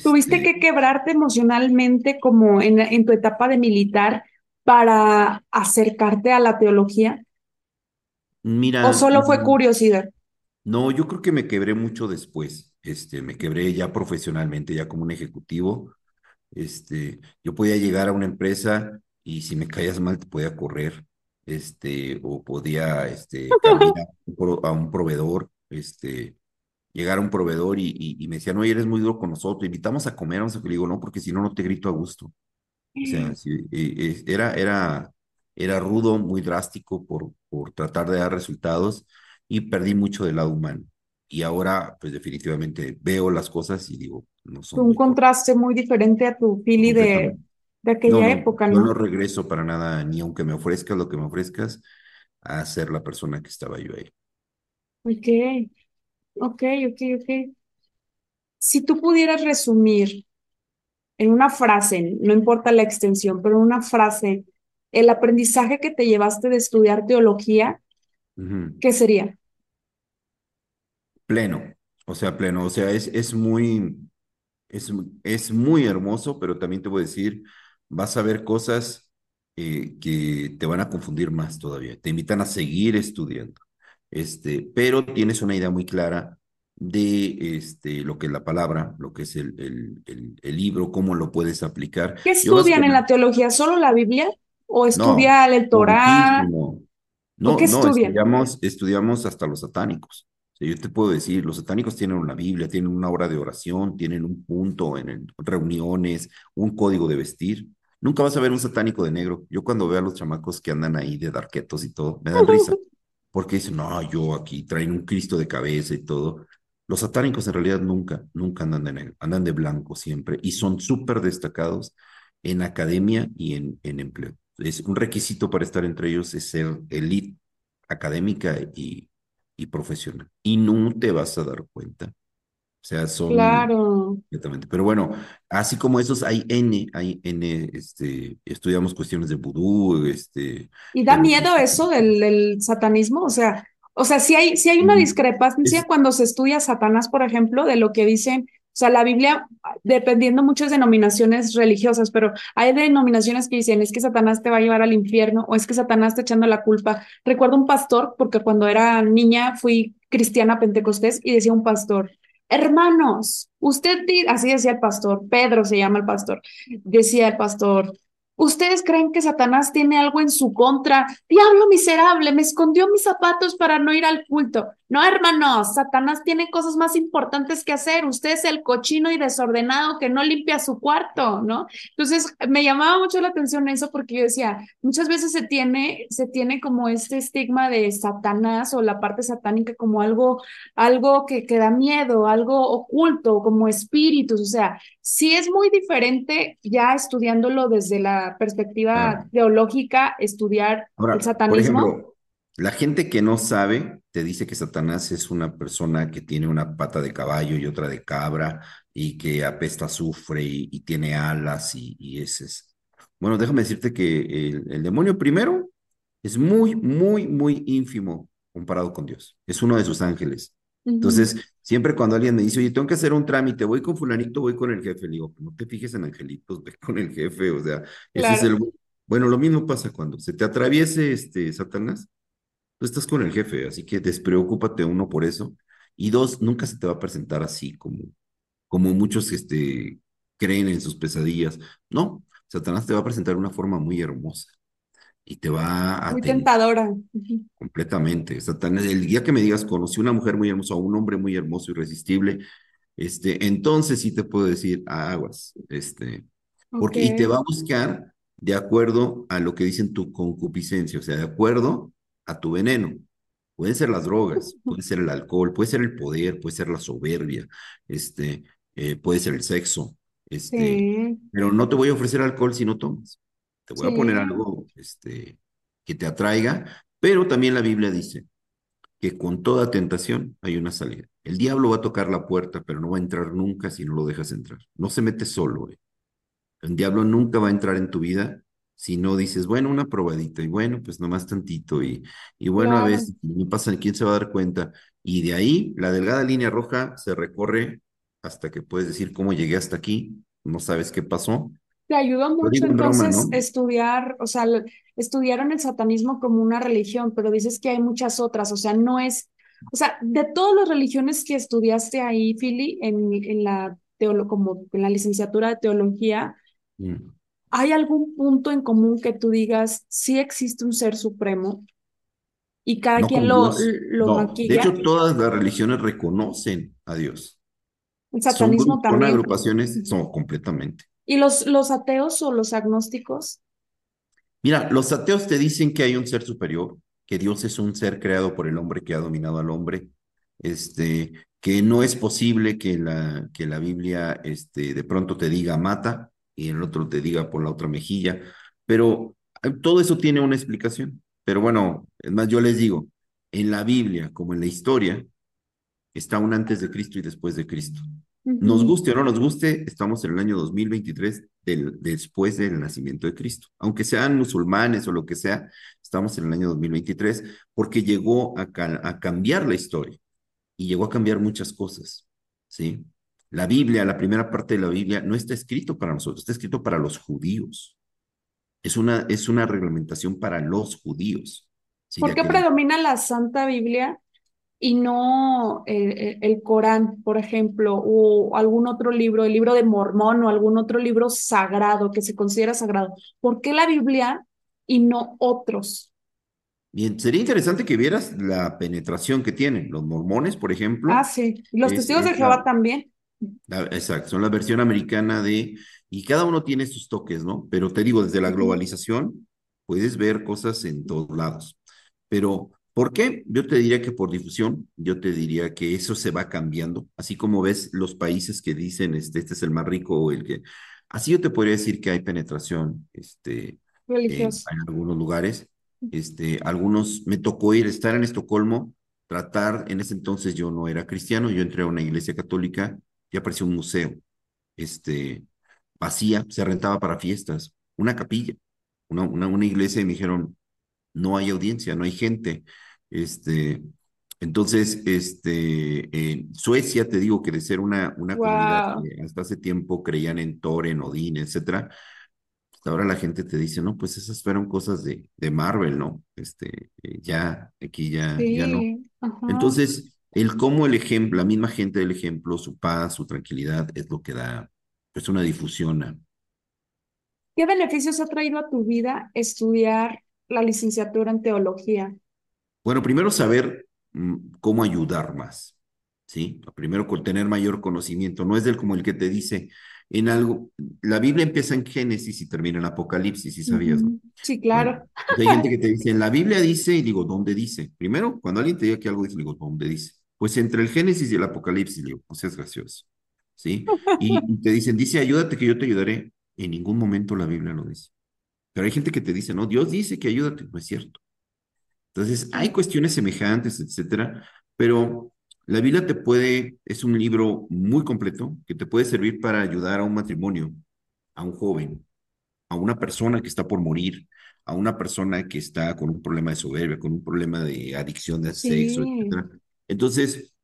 ¿Tuviste este, que quebrarte emocionalmente como en, en tu etapa de militar para acercarte a la teología? ¿O mira, solo fue mm, curiosidad? no, yo creo que me quebré mucho después, este, me quebré ya profesionalmente, ya como un ejecutivo, Este, yo podía llegar a una empresa y si me caías mal te podía correr, este, o podía, este, cambiar <laughs> a un, proveedor, este, llegar a un proveedor y, y, y me decían, oye, eres muy duro con nosotros, invitamos a comer, vamos a comer". Le digo, no, porque si no, no te grito a gusto. O sea, sí, eh, era, era, era rudo, muy drástico por, por tratar de dar resultados y perdí mucho del lado humano. Y ahora, pues definitivamente veo las cosas y digo, no son Un contraste muy diferente a tu Philly de. De No, aquella no, época, yo no ¿no? regreso para nada, ni aunque me ofrezcas lo que me ofrezcas, a ser la persona que estaba yo ahí. Ok, ok, ok, ok. Si tú pudieras resumir en una frase, no importa la extensión, pero en una frase, el aprendizaje que te llevaste de estudiar teología. ¿qué sería? Pleno, o sea, pleno, o sea, es, es muy, es, es muy hermoso, pero también te voy a decir, vas a ver cosas eh, que te van a confundir más todavía, te invitan a seguir estudiando, este, pero tienes una idea muy clara de este, lo que es la palabra, lo que es el, el, el, el libro, cómo lo puedes aplicar. ¿Qué estudian en la teología? ¿Solo la Biblia? ¿O No, estudia el no, Torá? muchísimo. ¿O No, qué no, estudian? estudiamos, estudiamos hasta los satánicos. O sea, yo te puedo decir, los satánicos tienen una Biblia, tienen una hora de oración, tienen un punto en el- reuniones, un código de vestir. Nunca vas a ver un satánico de negro. Yo cuando veo a los chamacos que andan ahí de darquetos y todo, me dan risa, <laughs> porque dicen, no, yo aquí traen un Cristo de cabeza y todo. Los satánicos en realidad nunca, nunca andan de negro, andan de blanco siempre y son súper destacados en academia y en, en empleo. Es un requisito para estar entre ellos es ser elite académica y, y profesional. Y no te vas a dar cuenta. O sea, son Claro. completamente. Pero bueno, así como esos, hay N, hay N, este, estudiamos cuestiones de vudú, este, ¿Y da miedo eso del, del satanismo? O sea, o sea, si hay, si hay una discrepancia es, cuando se estudia Satanás, por ejemplo, de lo que dicen, o sea, la Biblia, dependiendo muchas denominaciones religiosas, pero hay denominaciones que dicen, es que Satanás te va a llevar al infierno o es que Satanás está echando la culpa. Recuerdo un pastor, porque cuando era niña fui cristiana pentecostés y decía un pastor, hermanos, usted, di-", así decía el pastor, Pedro se llama el pastor, decía el pastor. ¿Ustedes creen que Satanás tiene algo en su contra? Diablo miserable, me escondió mis zapatos para no ir al culto. No, hermanos, Satanás tiene cosas más importantes que hacer. Usted es el cochino y desordenado que no limpia su cuarto, ¿no? Entonces, me llamaba mucho la atención eso porque yo decía, muchas veces se tiene, se tiene como este estigma de Satanás o la parte satánica como algo, algo que, que da miedo, algo oculto, como espíritus, o sea, Sí es muy diferente ya estudiándolo desde la perspectiva teológica, estudiar el Ahora, satanismo. La gente que no sabe te dice que Satanás es una persona que tiene una pata de caballo y otra de cabra y que apesta azufre y, y tiene alas y, y ese es. Bueno, déjame decirte que el, el demonio primero es muy, muy, muy ínfimo comparado con Dios. Es uno de sus ángeles. Entonces, siempre cuando alguien me dice, oye, tengo que hacer un trámite, voy con fulanito, voy con el jefe, le digo, no te fijes en angelitos, <laughs> ve con el jefe, o sea, ese es el bueno, lo mismo pasa cuando se te atraviese este Satanás, tú estás con el jefe, así que despreocúpate uno por eso. Y dos, nunca se te va a presentar así como, como muchos este, creen en sus pesadillas. No, Satanás te va a presentar de una forma muy hermosa y te va a muy tentadora. Completamente. Satanás, el día que me digas, conocí una mujer muy hermosa o un hombre muy hermoso, irresistible, este, entonces sí te puedo decir, aguas, este, porque, y te va a buscar de acuerdo a lo que dicen tu concupiscencia, o sea, de acuerdo a tu veneno, Pueden ser las drogas, puede ser el alcohol, puede ser el poder, puede ser la soberbia, este, eh, puede ser el sexo, este, Sí, pero no te voy a ofrecer alcohol si no tomas. Te voy a poner algo, este, que te atraiga, pero también la Biblia dice que con toda tentación hay una salida. El diablo va a tocar la puerta, pero no va a entrar nunca si no lo dejas entrar. No se mete solo. eh. El diablo nunca va a entrar en tu vida si no dices, bueno, una probadita, y bueno, pues nomás tantito, y, y bueno, a veces, no pasa, ¿quién se va a dar cuenta? Y de ahí, la delgada línea roja se recorre hasta que puedes decir cómo llegué hasta aquí, no sabes qué pasó. Te ayudó mucho entonces ¿no? estudiar, o sea, estudiaron el satanismo como una religión, pero dices que hay muchas otras, o sea, no es, o sea, de todas las religiones que estudiaste ahí, Philly, en, en la teolo como en la licenciatura de teología, Mm. ¿Hay algún punto en común que tú digas, sí existe un ser supremo y cada No quien lo, lo no. De maquilla? hecho, todas las religiones reconocen a Dios. El satanismo gru- son también. agrupaciones, son completamente. ¿Y los, los ateos o los agnósticos? Mira, los ateos te dicen que hay un ser superior, que Dios es un ser creado por el hombre que ha dominado al hombre, este, que no es posible que la, que la Biblia este, de pronto te diga mata y el otro te diga por la otra mejilla, pero eh, todo eso tiene una explicación. Pero bueno, es más, yo les digo, en la Biblia como en la historia, está un antes de Cristo y después de Cristo. Nos guste o no nos guste, estamos en el año 2023 del, después del nacimiento de Cristo. Aunque sean musulmanes o lo que sea, estamos en el año 2023 porque llegó a cambiar la historia y llegó a cambiar muchas cosas, ¿sí? La Biblia, la primera parte de la Biblia, no está escrito para nosotros, está escrito para los judíos. Es una, es una reglamentación para los judíos, ¿sí? ¿Por qué predomina la Santa Biblia y no eh, eh, el Corán, por ejemplo, o algún otro libro, el libro de Mormón o algún otro libro sagrado que se considera sagrado? ¿Por qué la Biblia y no otros? Bien, sería interesante que vieras la penetración que tienen. Los mormones, por Ah, ejemplo, sí. Y los es, testigos de Jehová la, también. La- exacto, son la versión americana de, y cada uno tiene sus toques, ¿no? Pero te digo, desde la globalización puedes ver cosas en todos lados. Pero, ¿por qué? Yo te diría que por difusión, yo te diría que eso se va cambiando, así como ves los países que dicen, este, este es el más rico o el que, así yo te podría decir que hay penetración, este, en, en algunos lugares, este, algunos, me tocó ir, estar en Estocolmo, tratar, en ese entonces yo no era cristiano, yo entré a una iglesia católica y apareció un museo, este, vacía, se rentaba para fiestas, una capilla, una, una, una iglesia y me dijeron, no hay audiencia, no hay gente. Este, entonces, este, en Suecia, te digo que de ser una, una comunidad que hasta hace tiempo creían en Thor, en Odín, etcétera, pues ahora la gente te dice, no, pues esas fueron cosas de, de Marvel, ¿no? Este, eh, ya, aquí ya, ya no. Sí. Ajá. Entonces, el cómo el ejemplo, la misma gente del ejemplo, su paz, su tranquilidad, es lo que da, pues, una difusión a, ¿Qué beneficios ha traído a tu vida estudiar la licenciatura en teología? Bueno, primero saber mm, cómo ayudar más, ¿sí? Primero con tener mayor conocimiento, no es del como el que te dice en algo, la Biblia empieza en Génesis y termina en Apocalipsis, ¿sí sabías, no? Sí, claro. hay gente que te dice, en la Biblia dice, y digo, ¿dónde dice? Primero, cuando alguien te diga que algo dice, digo, ¿dónde dice? Pues entre el Génesis y el Apocalipsis, digo, no seas gracioso, ¿sí? Y, <laughs> y te dicen, dice, ayúdate que yo te ayudaré. En ningún momento la Biblia lo dice. Pero hay gente que te dice, no, Dios dice que ayúdate, no es cierto. Entonces, hay cuestiones semejantes, etcétera, pero la Biblia te puede, es un libro muy completo que te puede servir para ayudar a un matrimonio, a un joven, a una persona que está por morir, a una persona que está con un problema de soberbia, con un problema de adicción al sexo, etcétera. Entonces,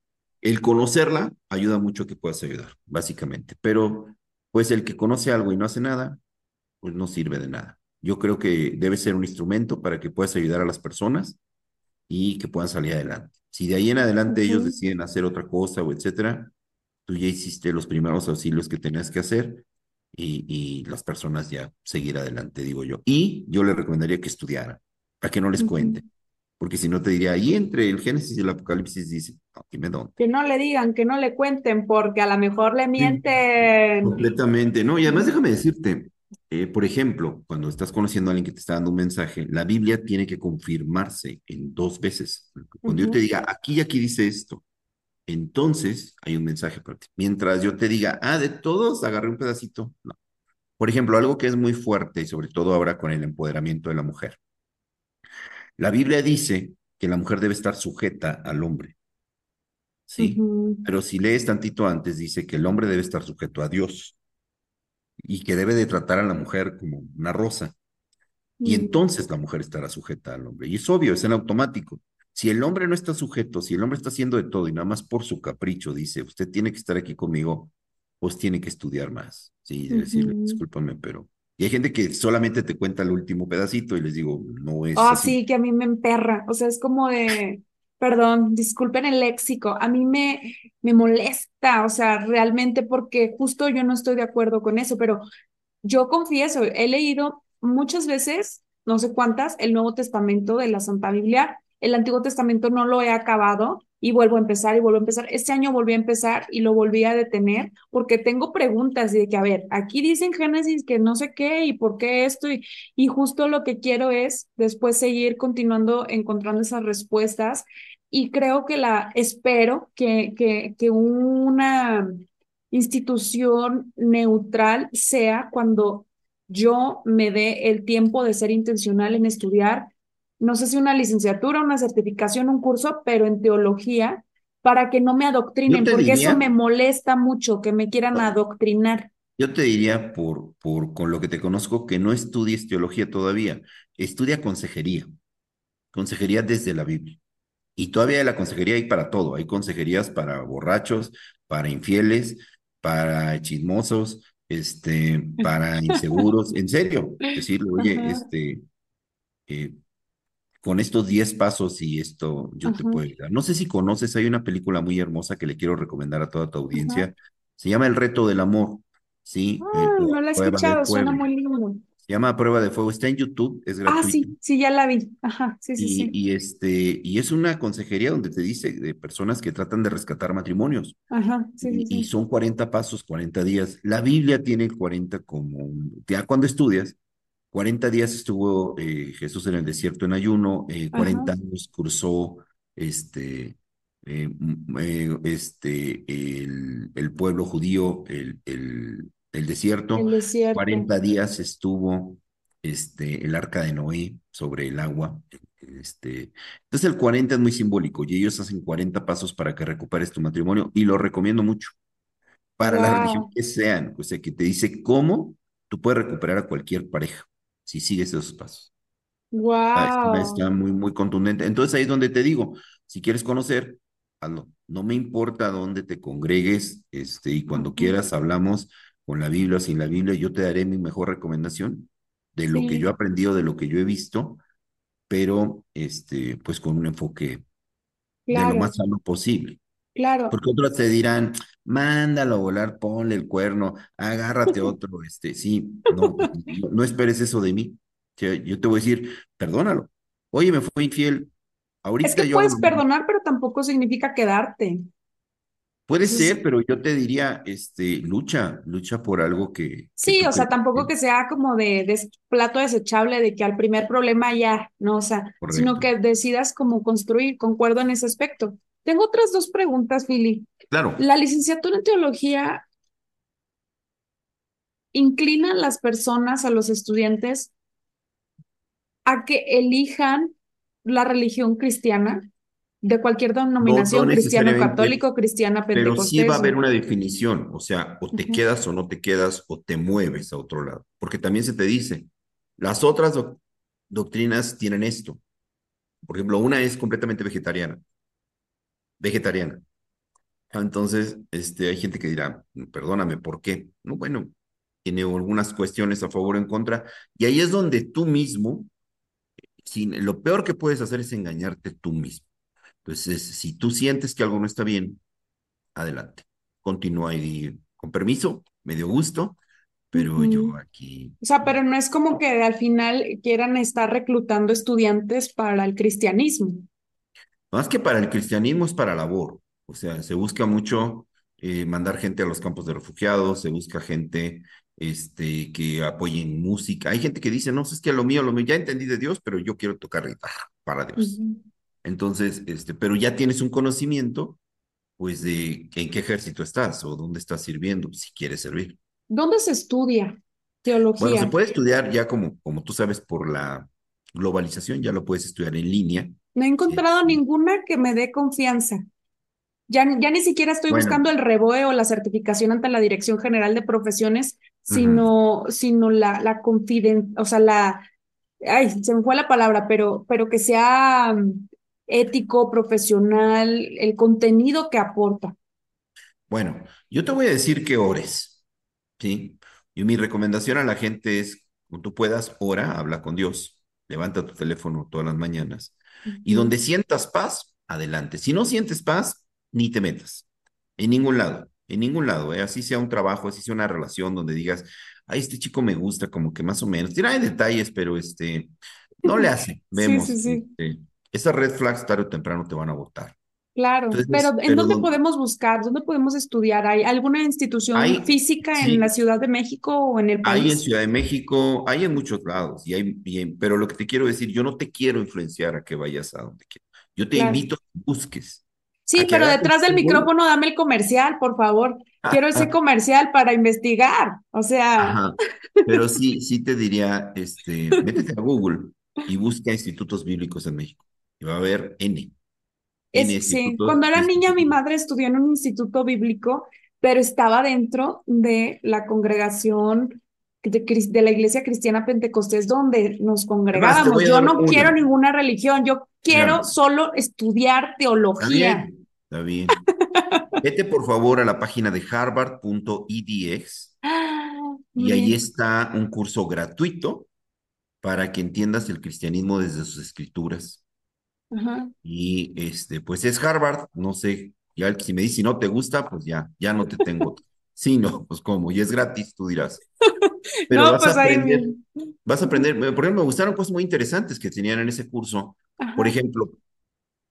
el conocerla ayuda mucho a que puedas ayudar, básicamente. Pero, pues, el que conoce algo y no hace nada, pues no sirve de nada. Yo creo que debe ser un instrumento para que puedas ayudar a las personas y que puedan salir adelante. Si de ahí en adelante ellos deciden hacer otra cosa o etcétera, tú ya hiciste los primeros auxilios que tenías que hacer y, y las personas ya seguir adelante, digo yo. Y yo les recomendaría que estudiaran, para que no les cuente, porque si no te diría, ahí entre el Génesis y el Apocalipsis dice, no, dime dónde. Que no le digan, que no le cuenten, porque a lo mejor le Sí, mienten. completamente, ¿no? Y además déjame decirte, eh, por ejemplo, cuando estás conociendo a alguien que te está dando un mensaje, la Biblia tiene que confirmarse en dos veces. Cuando yo te diga, aquí y aquí dice esto, entonces hay un mensaje para ti. Mientras yo te diga, ah, de todos agarré un pedacito, no. Por ejemplo, algo que es muy fuerte y sobre todo ahora con el empoderamiento de la mujer. La Biblia dice que la mujer debe estar sujeta al hombre, ¿sí? Pero si lees tantito antes, dice que el hombre debe estar sujeto a Dios y que debe de tratar a la mujer como una rosa. Y mm, entonces la mujer estará sujeta al hombre. Y es obvio, es en automático. Si el hombre no está sujeto, si el hombre está haciendo de todo y nada más por su capricho dice, usted tiene que estar aquí conmigo, pues tiene que estudiar más. Sí, de decirle, ujú. discúlpame, pero... Y hay gente que solamente te cuenta el último pedacito y les digo, no es Oh, así. sí, que a mí me emperra. O sea, es como de, perdón, disculpen el léxico, a mí me, me molesta, o sea, realmente porque justo yo no estoy de acuerdo con eso, pero yo confieso, he leído muchas veces, no sé cuántas, el Nuevo Testamento de la Santa Biblia. El Antiguo Testamento no lo he acabado y vuelvo a empezar y vuelvo a empezar. Este año volví a empezar y lo volví a detener porque tengo preguntas y de que, a ver, aquí dicen Génesis que no sé qué y por qué esto y, y justo lo que quiero es después seguir continuando encontrando esas respuestas y creo que la espero que, que, que una institución neutral sea cuando yo me dé el tiempo de ser intencional en estudiar, no sé si una licenciatura, una certificación, un curso, pero en teología, para que no me adoctrinen, porque eso me molesta mucho, que me quieran adoctrinar. yo te diría por, por con lo que te conozco que no estudies teología todavía, estudia consejería, consejería desde la Biblia. Y todavía la consejería hay para todo. Hay consejerías para borrachos, para infieles, para chismosos, este, para <laughs> inseguros. En serio, decirle, oye, este, eh, con estos 10 pasos y esto yo te puedo ayudar. No sé si conoces, hay una película muy hermosa que le quiero recomendar a toda tu ajá. audiencia. Se llama El reto del amor, ¿sí? Eh, Ah, no la he escuchado, suena muy lindo. Se llama Prueba de fuego. Está en YouTube, es Ah, gratuito. sí, sí, ya la vi. Ajá, sí, sí, Y, sí. y, este, y es una consejería donde te dice de personas que tratan de rescatar matrimonios. Ajá, sí, sí, Y, son 40 pasos, 40 días. La Biblia tiene 40 como, ya cuando estudias, 40 días estuvo eh, Jesús en el desierto en ayuno, eh, Ajá, 40 años cruzó este, eh, m- eh, este, el, el pueblo judío, el, el, el desierto, el desierto. 40 días estuvo este, el arca de Noé sobre el agua. Este, entonces el 40 es muy simbólico y ellos hacen 40 pasos para que recuperes tu matrimonio y lo recomiendo mucho para la religión que sean, o sea, que te dice cómo tú puedes recuperar a cualquier pareja si sigues esos pasos. Está, wow. está muy, muy contundente. Entonces ahí es donde te digo, si quieres conocer, hazlo. No me importa dónde te congregues, este, y cuando quieras hablamos con la Biblia o sin la Biblia, yo te daré mi mejor recomendación de lo que yo he aprendido, de lo que yo he visto, pero este, pues con un enfoque de lo más sano posible. claro. Porque otros te dirán, mándalo a volar, ponle el cuerno, agárrate <laughs> otro, este, sí, no, no, no esperes eso de mí. O sea, yo te voy a decir, perdónalo. Oye, me fue infiel. Es que Ahorita yo hago puedes perdonar, pero tampoco significa quedarte. Puede ser, pero yo te diría, este, lucha, lucha por algo que, que sí, o sea, que tampoco es que sea como de, de plato desechable, de que al primer problema ya, no, o sea, sino que decidas como construir, concuerdo en ese aspecto. Tengo otras dos preguntas, Fili. Claro, ¿La licenciatura en teología inclina a las personas, a los estudiantes, a que elijan la religión cristiana de cualquier no, no denominación, cristiano católico, cristiana pero sí va a pentecostés? haber una definición, o sea, o te quedas o no te quedas, o te mueves a otro lado, porque también se te dice, las otras doc- doctrinas tienen esto. Por ejemplo, una es completamente vegetariana, vegetariana. Entonces, este, hay gente que dirá, perdóname, ¿por qué? No, bueno, tiene algunas cuestiones a favor o en contra, y ahí es donde tú mismo, sin, lo peor que puedes hacer es engañarte tú mismo. Entonces, si tú sientes que algo no está bien, adelante, continúa y con permiso, me dio gusto, pero yo aquí, O sea, pero no es como que al final quieran estar reclutando estudiantes para el cristianismo. más que para el cristianismo es para labor, o sea, se busca mucho eh, mandar gente a los campos de refugiados, se busca gente este, que apoyen música. Hay gente que dice, no, es que lo mío, lo mío, ya entendí de Dios, pero yo quiero tocar guitarra para Dios. Entonces, este, pero ya tienes un conocimiento, pues, de en qué ejército estás o dónde estás sirviendo, si quieres servir. ¿Dónde se estudia Bueno, se teología? puede estudiar ya como, como tú sabes, por la globalización, ya lo puedes estudiar en línea. No he encontrado Este, ninguna que me dé confianza. Ya, ya ni siquiera estoy Bueno, buscando el REBOE o la certificación ante la Dirección General de Profesiones, sino, sino la, la confiden, o sea, la, ay, se me fue la palabra, pero, pero que sea mm, ético, profesional, el contenido que aporta. Bueno, yo te voy a decir que ores, ¿sí? Y mi recomendación a la gente es, cuando tú puedas, ora, habla con Dios, levanta tu teléfono todas las mañanas. Y Ujú. donde sientas paz, adelante. Si no sientes paz, ni te metas. En ningún lado, en ningún lado, ¿eh? Así sea un trabajo, así sea una relación donde digas, ay, este chico me gusta, como que más o menos. Tiene detalles, pero este, no le hace. Sí, <laughs> sí, Vemos, sí, este, esas red flags tarde o temprano te van a botar. claro. Entonces, Pero ¿en pero dónde podemos buscar? ¿Dónde podemos estudiar? ¿Hay alguna institución hay, física en la sí, Ciudad de México o en el Hay en país? Ciudad de México, hay en muchos lados, y hay, y en- pero lo que te quiero decir, yo no te quiero influenciar a que vayas a donde quieras. Yo te Claro. invito a que busques, Sí, pero detrás del micrófono dame el comercial, por favor. Quiero ese comercial para investigar. O sea, Ajá, pero sí, sí te diría, este, métete a Google y busca institutos bíblicos en México. Y va a haber N, N es, sí, cuando era niña mi madre estudió en un instituto bíblico, pero estaba dentro de la congregación de, la Iglesia Cristiana Pentecostés donde nos congregábamos. Yo no quiero una. ninguna religión, yo quiero Mira, solo estudiar está teología. bien, está bien. <laughs> Vete por favor a la página de harvard.edx Ah, y ahí está un curso gratuito para que entiendas el cristianismo desde sus escrituras. Ajá. Y este, pues es Harvard, no sé, ya si me dices si no te gusta, pues ya, ya no te tengo. <laughs> Sí, no, pues como, y es gratis, tú dirás. <laughs> Pero No, vas a pues ahí. aprender, vas a aprender, por ejemplo, me gustaron cosas muy interesantes que tenían en ese curso. Por ejemplo,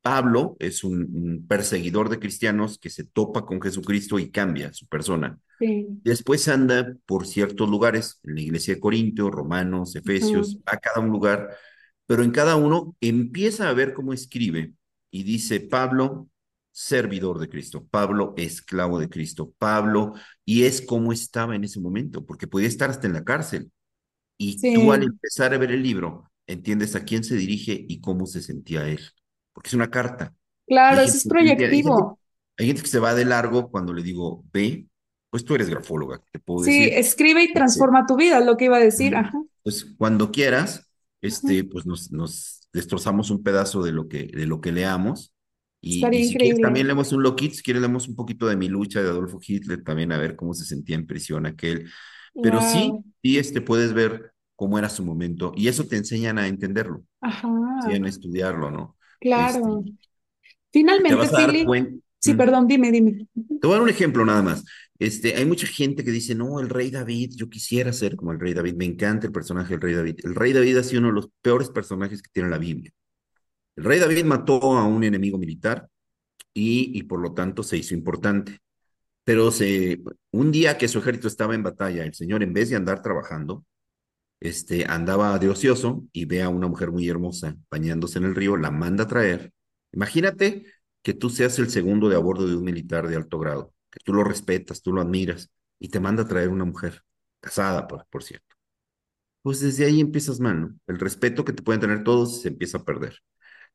Pablo es un, un perseguidor de cristianos que se topa con Jesucristo y cambia su persona. Sí. Después anda por ciertos lugares, en la iglesia de Corintio, Romanos, Efesios, va a cada un lugar, pero en cada uno empieza a ver cómo escribe y dice Pablo, servidor de Cristo, Pablo, esclavo de Cristo, Pablo, y es como estaba en ese momento, porque podía estar hasta en la cárcel. Y tú al Sí, empezar a ver el libro, entiendes a quién se dirige y cómo se sentía él, porque es una carta. Claro, eso es entiende- hay gente, proyectivo. hay gente que se va de largo cuando le digo, ve, pues tú eres grafóloga, te puedo Sí, decir. escribe y transforma tu vida, es lo que iba a decir. Ajá, Pues cuando quieras, ajá. este, pues nos, nos destrozamos un pedazo de lo que, de lo que leamos. Y, y si quieres, increíble. también leemos un Lockheed, si quieres, leemos un poquito de mi lucha de Adolfo Hitler, también a ver cómo se sentía en prisión aquel. Pero sí, Wow. sí, este, puedes ver cómo era su momento. Y eso te enseñan a entenderlo, Ajá, enseñan a estudiarlo, ¿no? Este, claro. te Finalmente, Philly. Sí, Mm. perdón, dime, dime. Te voy a dar un ejemplo nada más. Este, hay mucha gente que dice, no, el rey David, yo quisiera ser como el rey David, me encanta el personaje del rey David. El rey David ha sido uno de los peores personajes que tiene la Biblia. El rey David mató a un enemigo militar y, y por lo tanto se hizo importante. Pero se, un día que su ejército estaba en batalla, el señor en vez de andar trabajando, este, andaba de ocioso y ve a una mujer muy hermosa bañándose en el río, la manda a traer. Imagínate que tú seas el segundo de a bordo de un militar de alto grado, que tú lo respetas, tú lo admiras y te manda a traer una mujer, casada, por, por cierto. Pues desde ahí empiezas mal, ¿no? El respeto que te pueden tener todos se empieza a perder.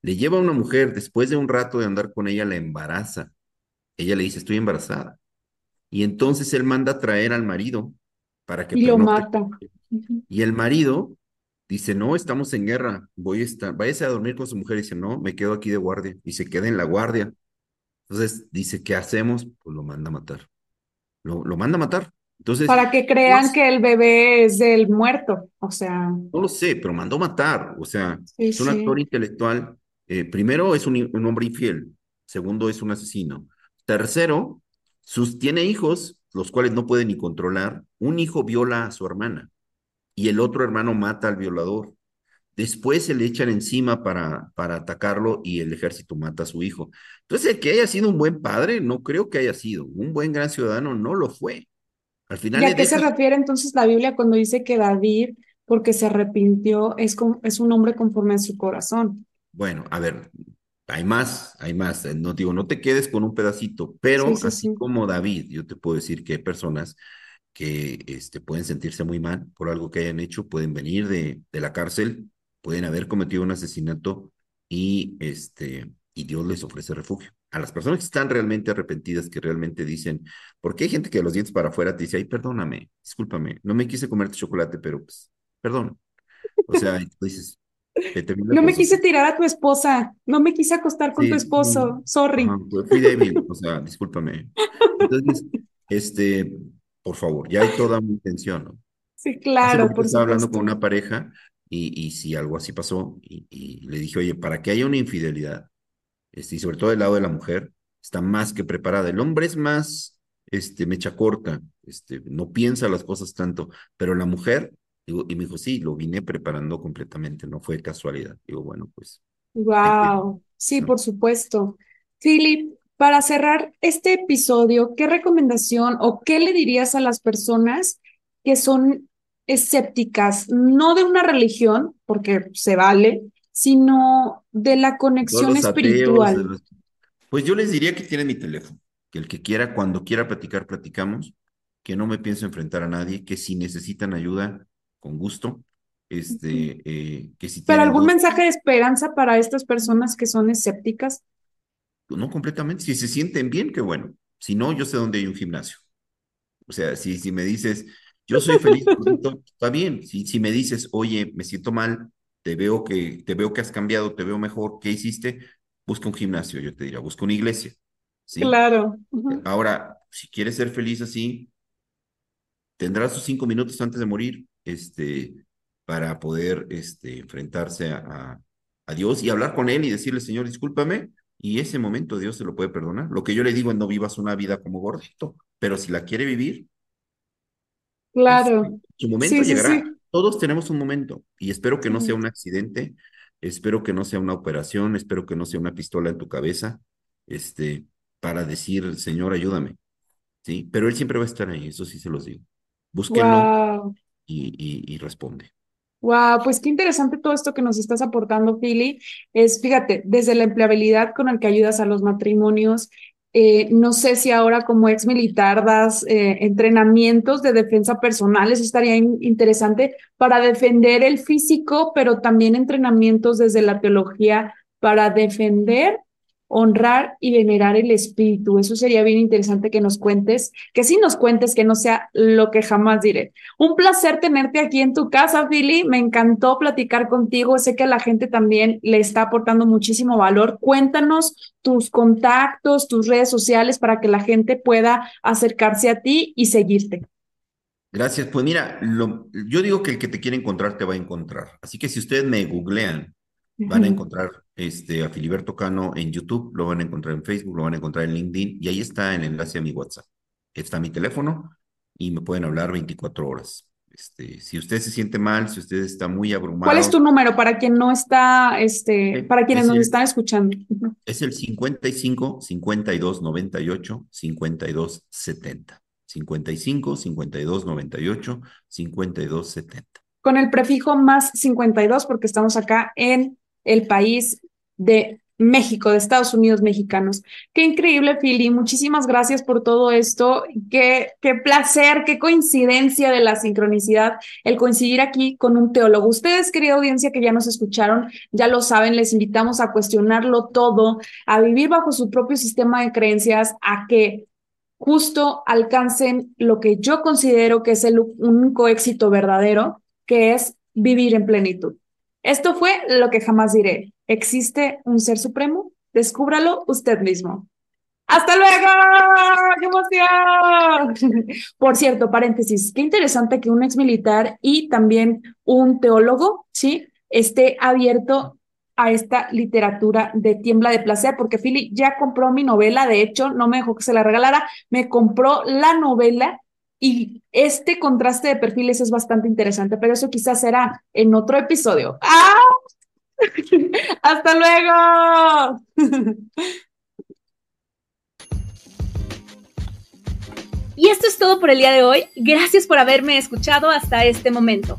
Le lleva a una mujer, después de un rato de andar con ella, la embaraza. Ella le dice, estoy embarazada. Y entonces él manda a traer al marido para que Y lo pernocte. Y el marido dice, no, estamos en guerra, voy a estar, váyase a dormir con su mujer. Y dice, no, me quedo aquí de guardia. Y se queda en la guardia. Entonces dice, ¿qué hacemos? Pues lo manda a matar. Lo, lo manda a matar. Entonces, Para que crean es- que el bebé es del muerto. O sea, no lo sé, pero mandó matar. O sea, sí, es un actor intelectual. eh, primero, es un, un hombre infiel. Segundo, es un asesino. Tercero, sus, tiene hijos, los cuales no puede ni controlar. Un hijo viola a su hermana y el otro hermano mata al violador. Después se le echan encima para, para atacarlo y el ejército mata a su hijo. Entonces, el que haya sido un buen padre, no creo que haya sido. Un buen gran ciudadano no lo fue. Al final ¿Y a qué se refiere entonces la Biblia cuando dice que David, porque se arrepintió, es, con- es un hombre conforme a su corazón? Bueno, a ver, hay más, hay más. No digo, no te quedes con un pedacito, Sí, pero sí, así sí. como David, yo te puedo decir que hay personas que este, pueden sentirse muy mal por algo que hayan hecho, pueden venir de, de la cárcel, pueden haber cometido un asesinato y, este, y Dios les ofrece refugio. A las personas que están realmente arrepentidas, que realmente dicen, porque hay gente que de los dientes para afuera te dice, ay, perdóname, discúlpame, no me quise comer tu chocolate, pero pues, perdón. O sea, tú dices, No me quise tirar a tu esposa, no me quise acostar con tu Sí, sí, esposo, sorry. fui débil, o sea, discúlpame. Entonces, este, por favor, ya hay toda mi intención, ¿no? Sí, claro, por estaba hablando con una pareja y, y si algo así pasó y, y le dije, oye, para que haya una infidelidad, este, y sobre todo del lado de la mujer, está más que preparada. El hombre es más, este, mecha corta, este, no piensa las cosas tanto, pero la mujer, digo, y me dijo, sí, lo vine preparando completamente, no fue casualidad. Digo, bueno, pues, Wow, sí, ¿no? por supuesto. Philip, para cerrar este episodio, ¿qué recomendación o qué le dirías a las personas que son escépticas, no de una religión, porque se vale, sino de la conexión los ateos, de espiritual? los- pues yo les diría que tienen mi teléfono, que el que quiera, cuando quiera platicar, platicamos, que no me pienso enfrentar a nadie, que si necesitan ayuda, con gusto, este, eh, que si ¿Pero algún mensaje de esperanza para estas personas que son escépticas? No completamente, si se sienten bien, qué bueno, si no, yo sé dónde hay un gimnasio, o sea, si, si me dices, yo soy feliz, <laughs> está bien, si, si me dices, oye, me siento mal, te veo que, te veo que has cambiado, te veo mejor, ¿qué hiciste? Busca un gimnasio, yo te diría, busca una iglesia, ¿sí? Claro. Ahora, si quieres ser feliz así, tendrá sus cinco minutos antes de morir, este, para poder, este, enfrentarse a, a, a Dios y hablar con Él y decirle, Señor, discúlpame, y ese momento Dios se lo puede perdonar. Lo que yo le digo es no vivas una vida como gordito, pero si la quiere vivir, este, Claro. su momento Sí, llegará. sí. Todos tenemos un momento y espero que no sea un accidente, espero que no sea una operación, espero que no sea una pistola en tu cabeza, este, para decir, Señor, ayúdame. ¿sí? Pero él siempre va a estar ahí, eso sí se los digo. Búsquenlo Wow. y, y, y responde. Wow, pues qué interesante todo esto que nos estás aportando, Philly. Es, fíjate, desde la empleabilidad con el que ayudas a los matrimonios, eh, no sé si ahora como ex militar das eh, entrenamientos de defensa personal, eso estaría in- interesante para defender el físico, pero también entrenamientos desde la teología para defender, honrar y venerar el espíritu. Eso sería bien interesante que nos cuentes, que sí nos cuentes, que no sea lo que jamás diré. Un placer tenerte aquí en tu casa, Philly. Me encantó platicar contigo. Sé que a la gente también le está aportando muchísimo valor. Cuéntanos tus contactos, tus redes sociales para que la gente pueda acercarse a ti y seguirte. Gracias. Pues mira, lo, yo digo que el que te quiere encontrar te va a encontrar. Así que si ustedes me googlean, van a encontrar este, a Filiberto Cano en YouTube, lo van a encontrar en Facebook, lo van a encontrar en LinkedIn y ahí está el enlace a mi WhatsApp. Está mi teléfono y me pueden hablar 24 horas. Este, si usted se siente mal, si usted está muy ¿Cuál es abrumado, tu número para quien no está, este, eh, para quienes es nos están escuchando? Es el 55 52 98 52 70. 55 52 98 52 70. Con el prefijo más 52 porque estamos acá en el país de México, de Estados Unidos mexicanos. Qué increíble, Philly. Muchísimas gracias por todo esto. Qué, qué placer, qué coincidencia de la sincronicidad el coincidir aquí con un teólogo. Ustedes, querida audiencia que ya nos escucharon, ya lo saben, les invitamos a cuestionarlo todo, a vivir bajo su propio sistema de creencias, a que justo alcancen lo que yo considero que es el único éxito verdadero, que es vivir en plenitud. Esto fue lo que jamás diré. ¿Existe un ser supremo? Descúbralo usted mismo. ¡Hasta luego! ¡Qué emoción! <laughs> Por cierto, paréntesis, qué interesante que un ex militar y también un teólogo, ¿sí? Esté abierto a esta literatura de Tiembla de Placer, porque Philly ya compró mi novela, de hecho, no me dejó que se la regalara, me compró la novela y este contraste de perfiles es bastante interesante, pero eso quizás será en otro episodio. ¡Ah! <laughs> ¡Hasta luego! <laughs> Y esto es todo por el día de hoy. Gracias por haberme escuchado hasta este momento.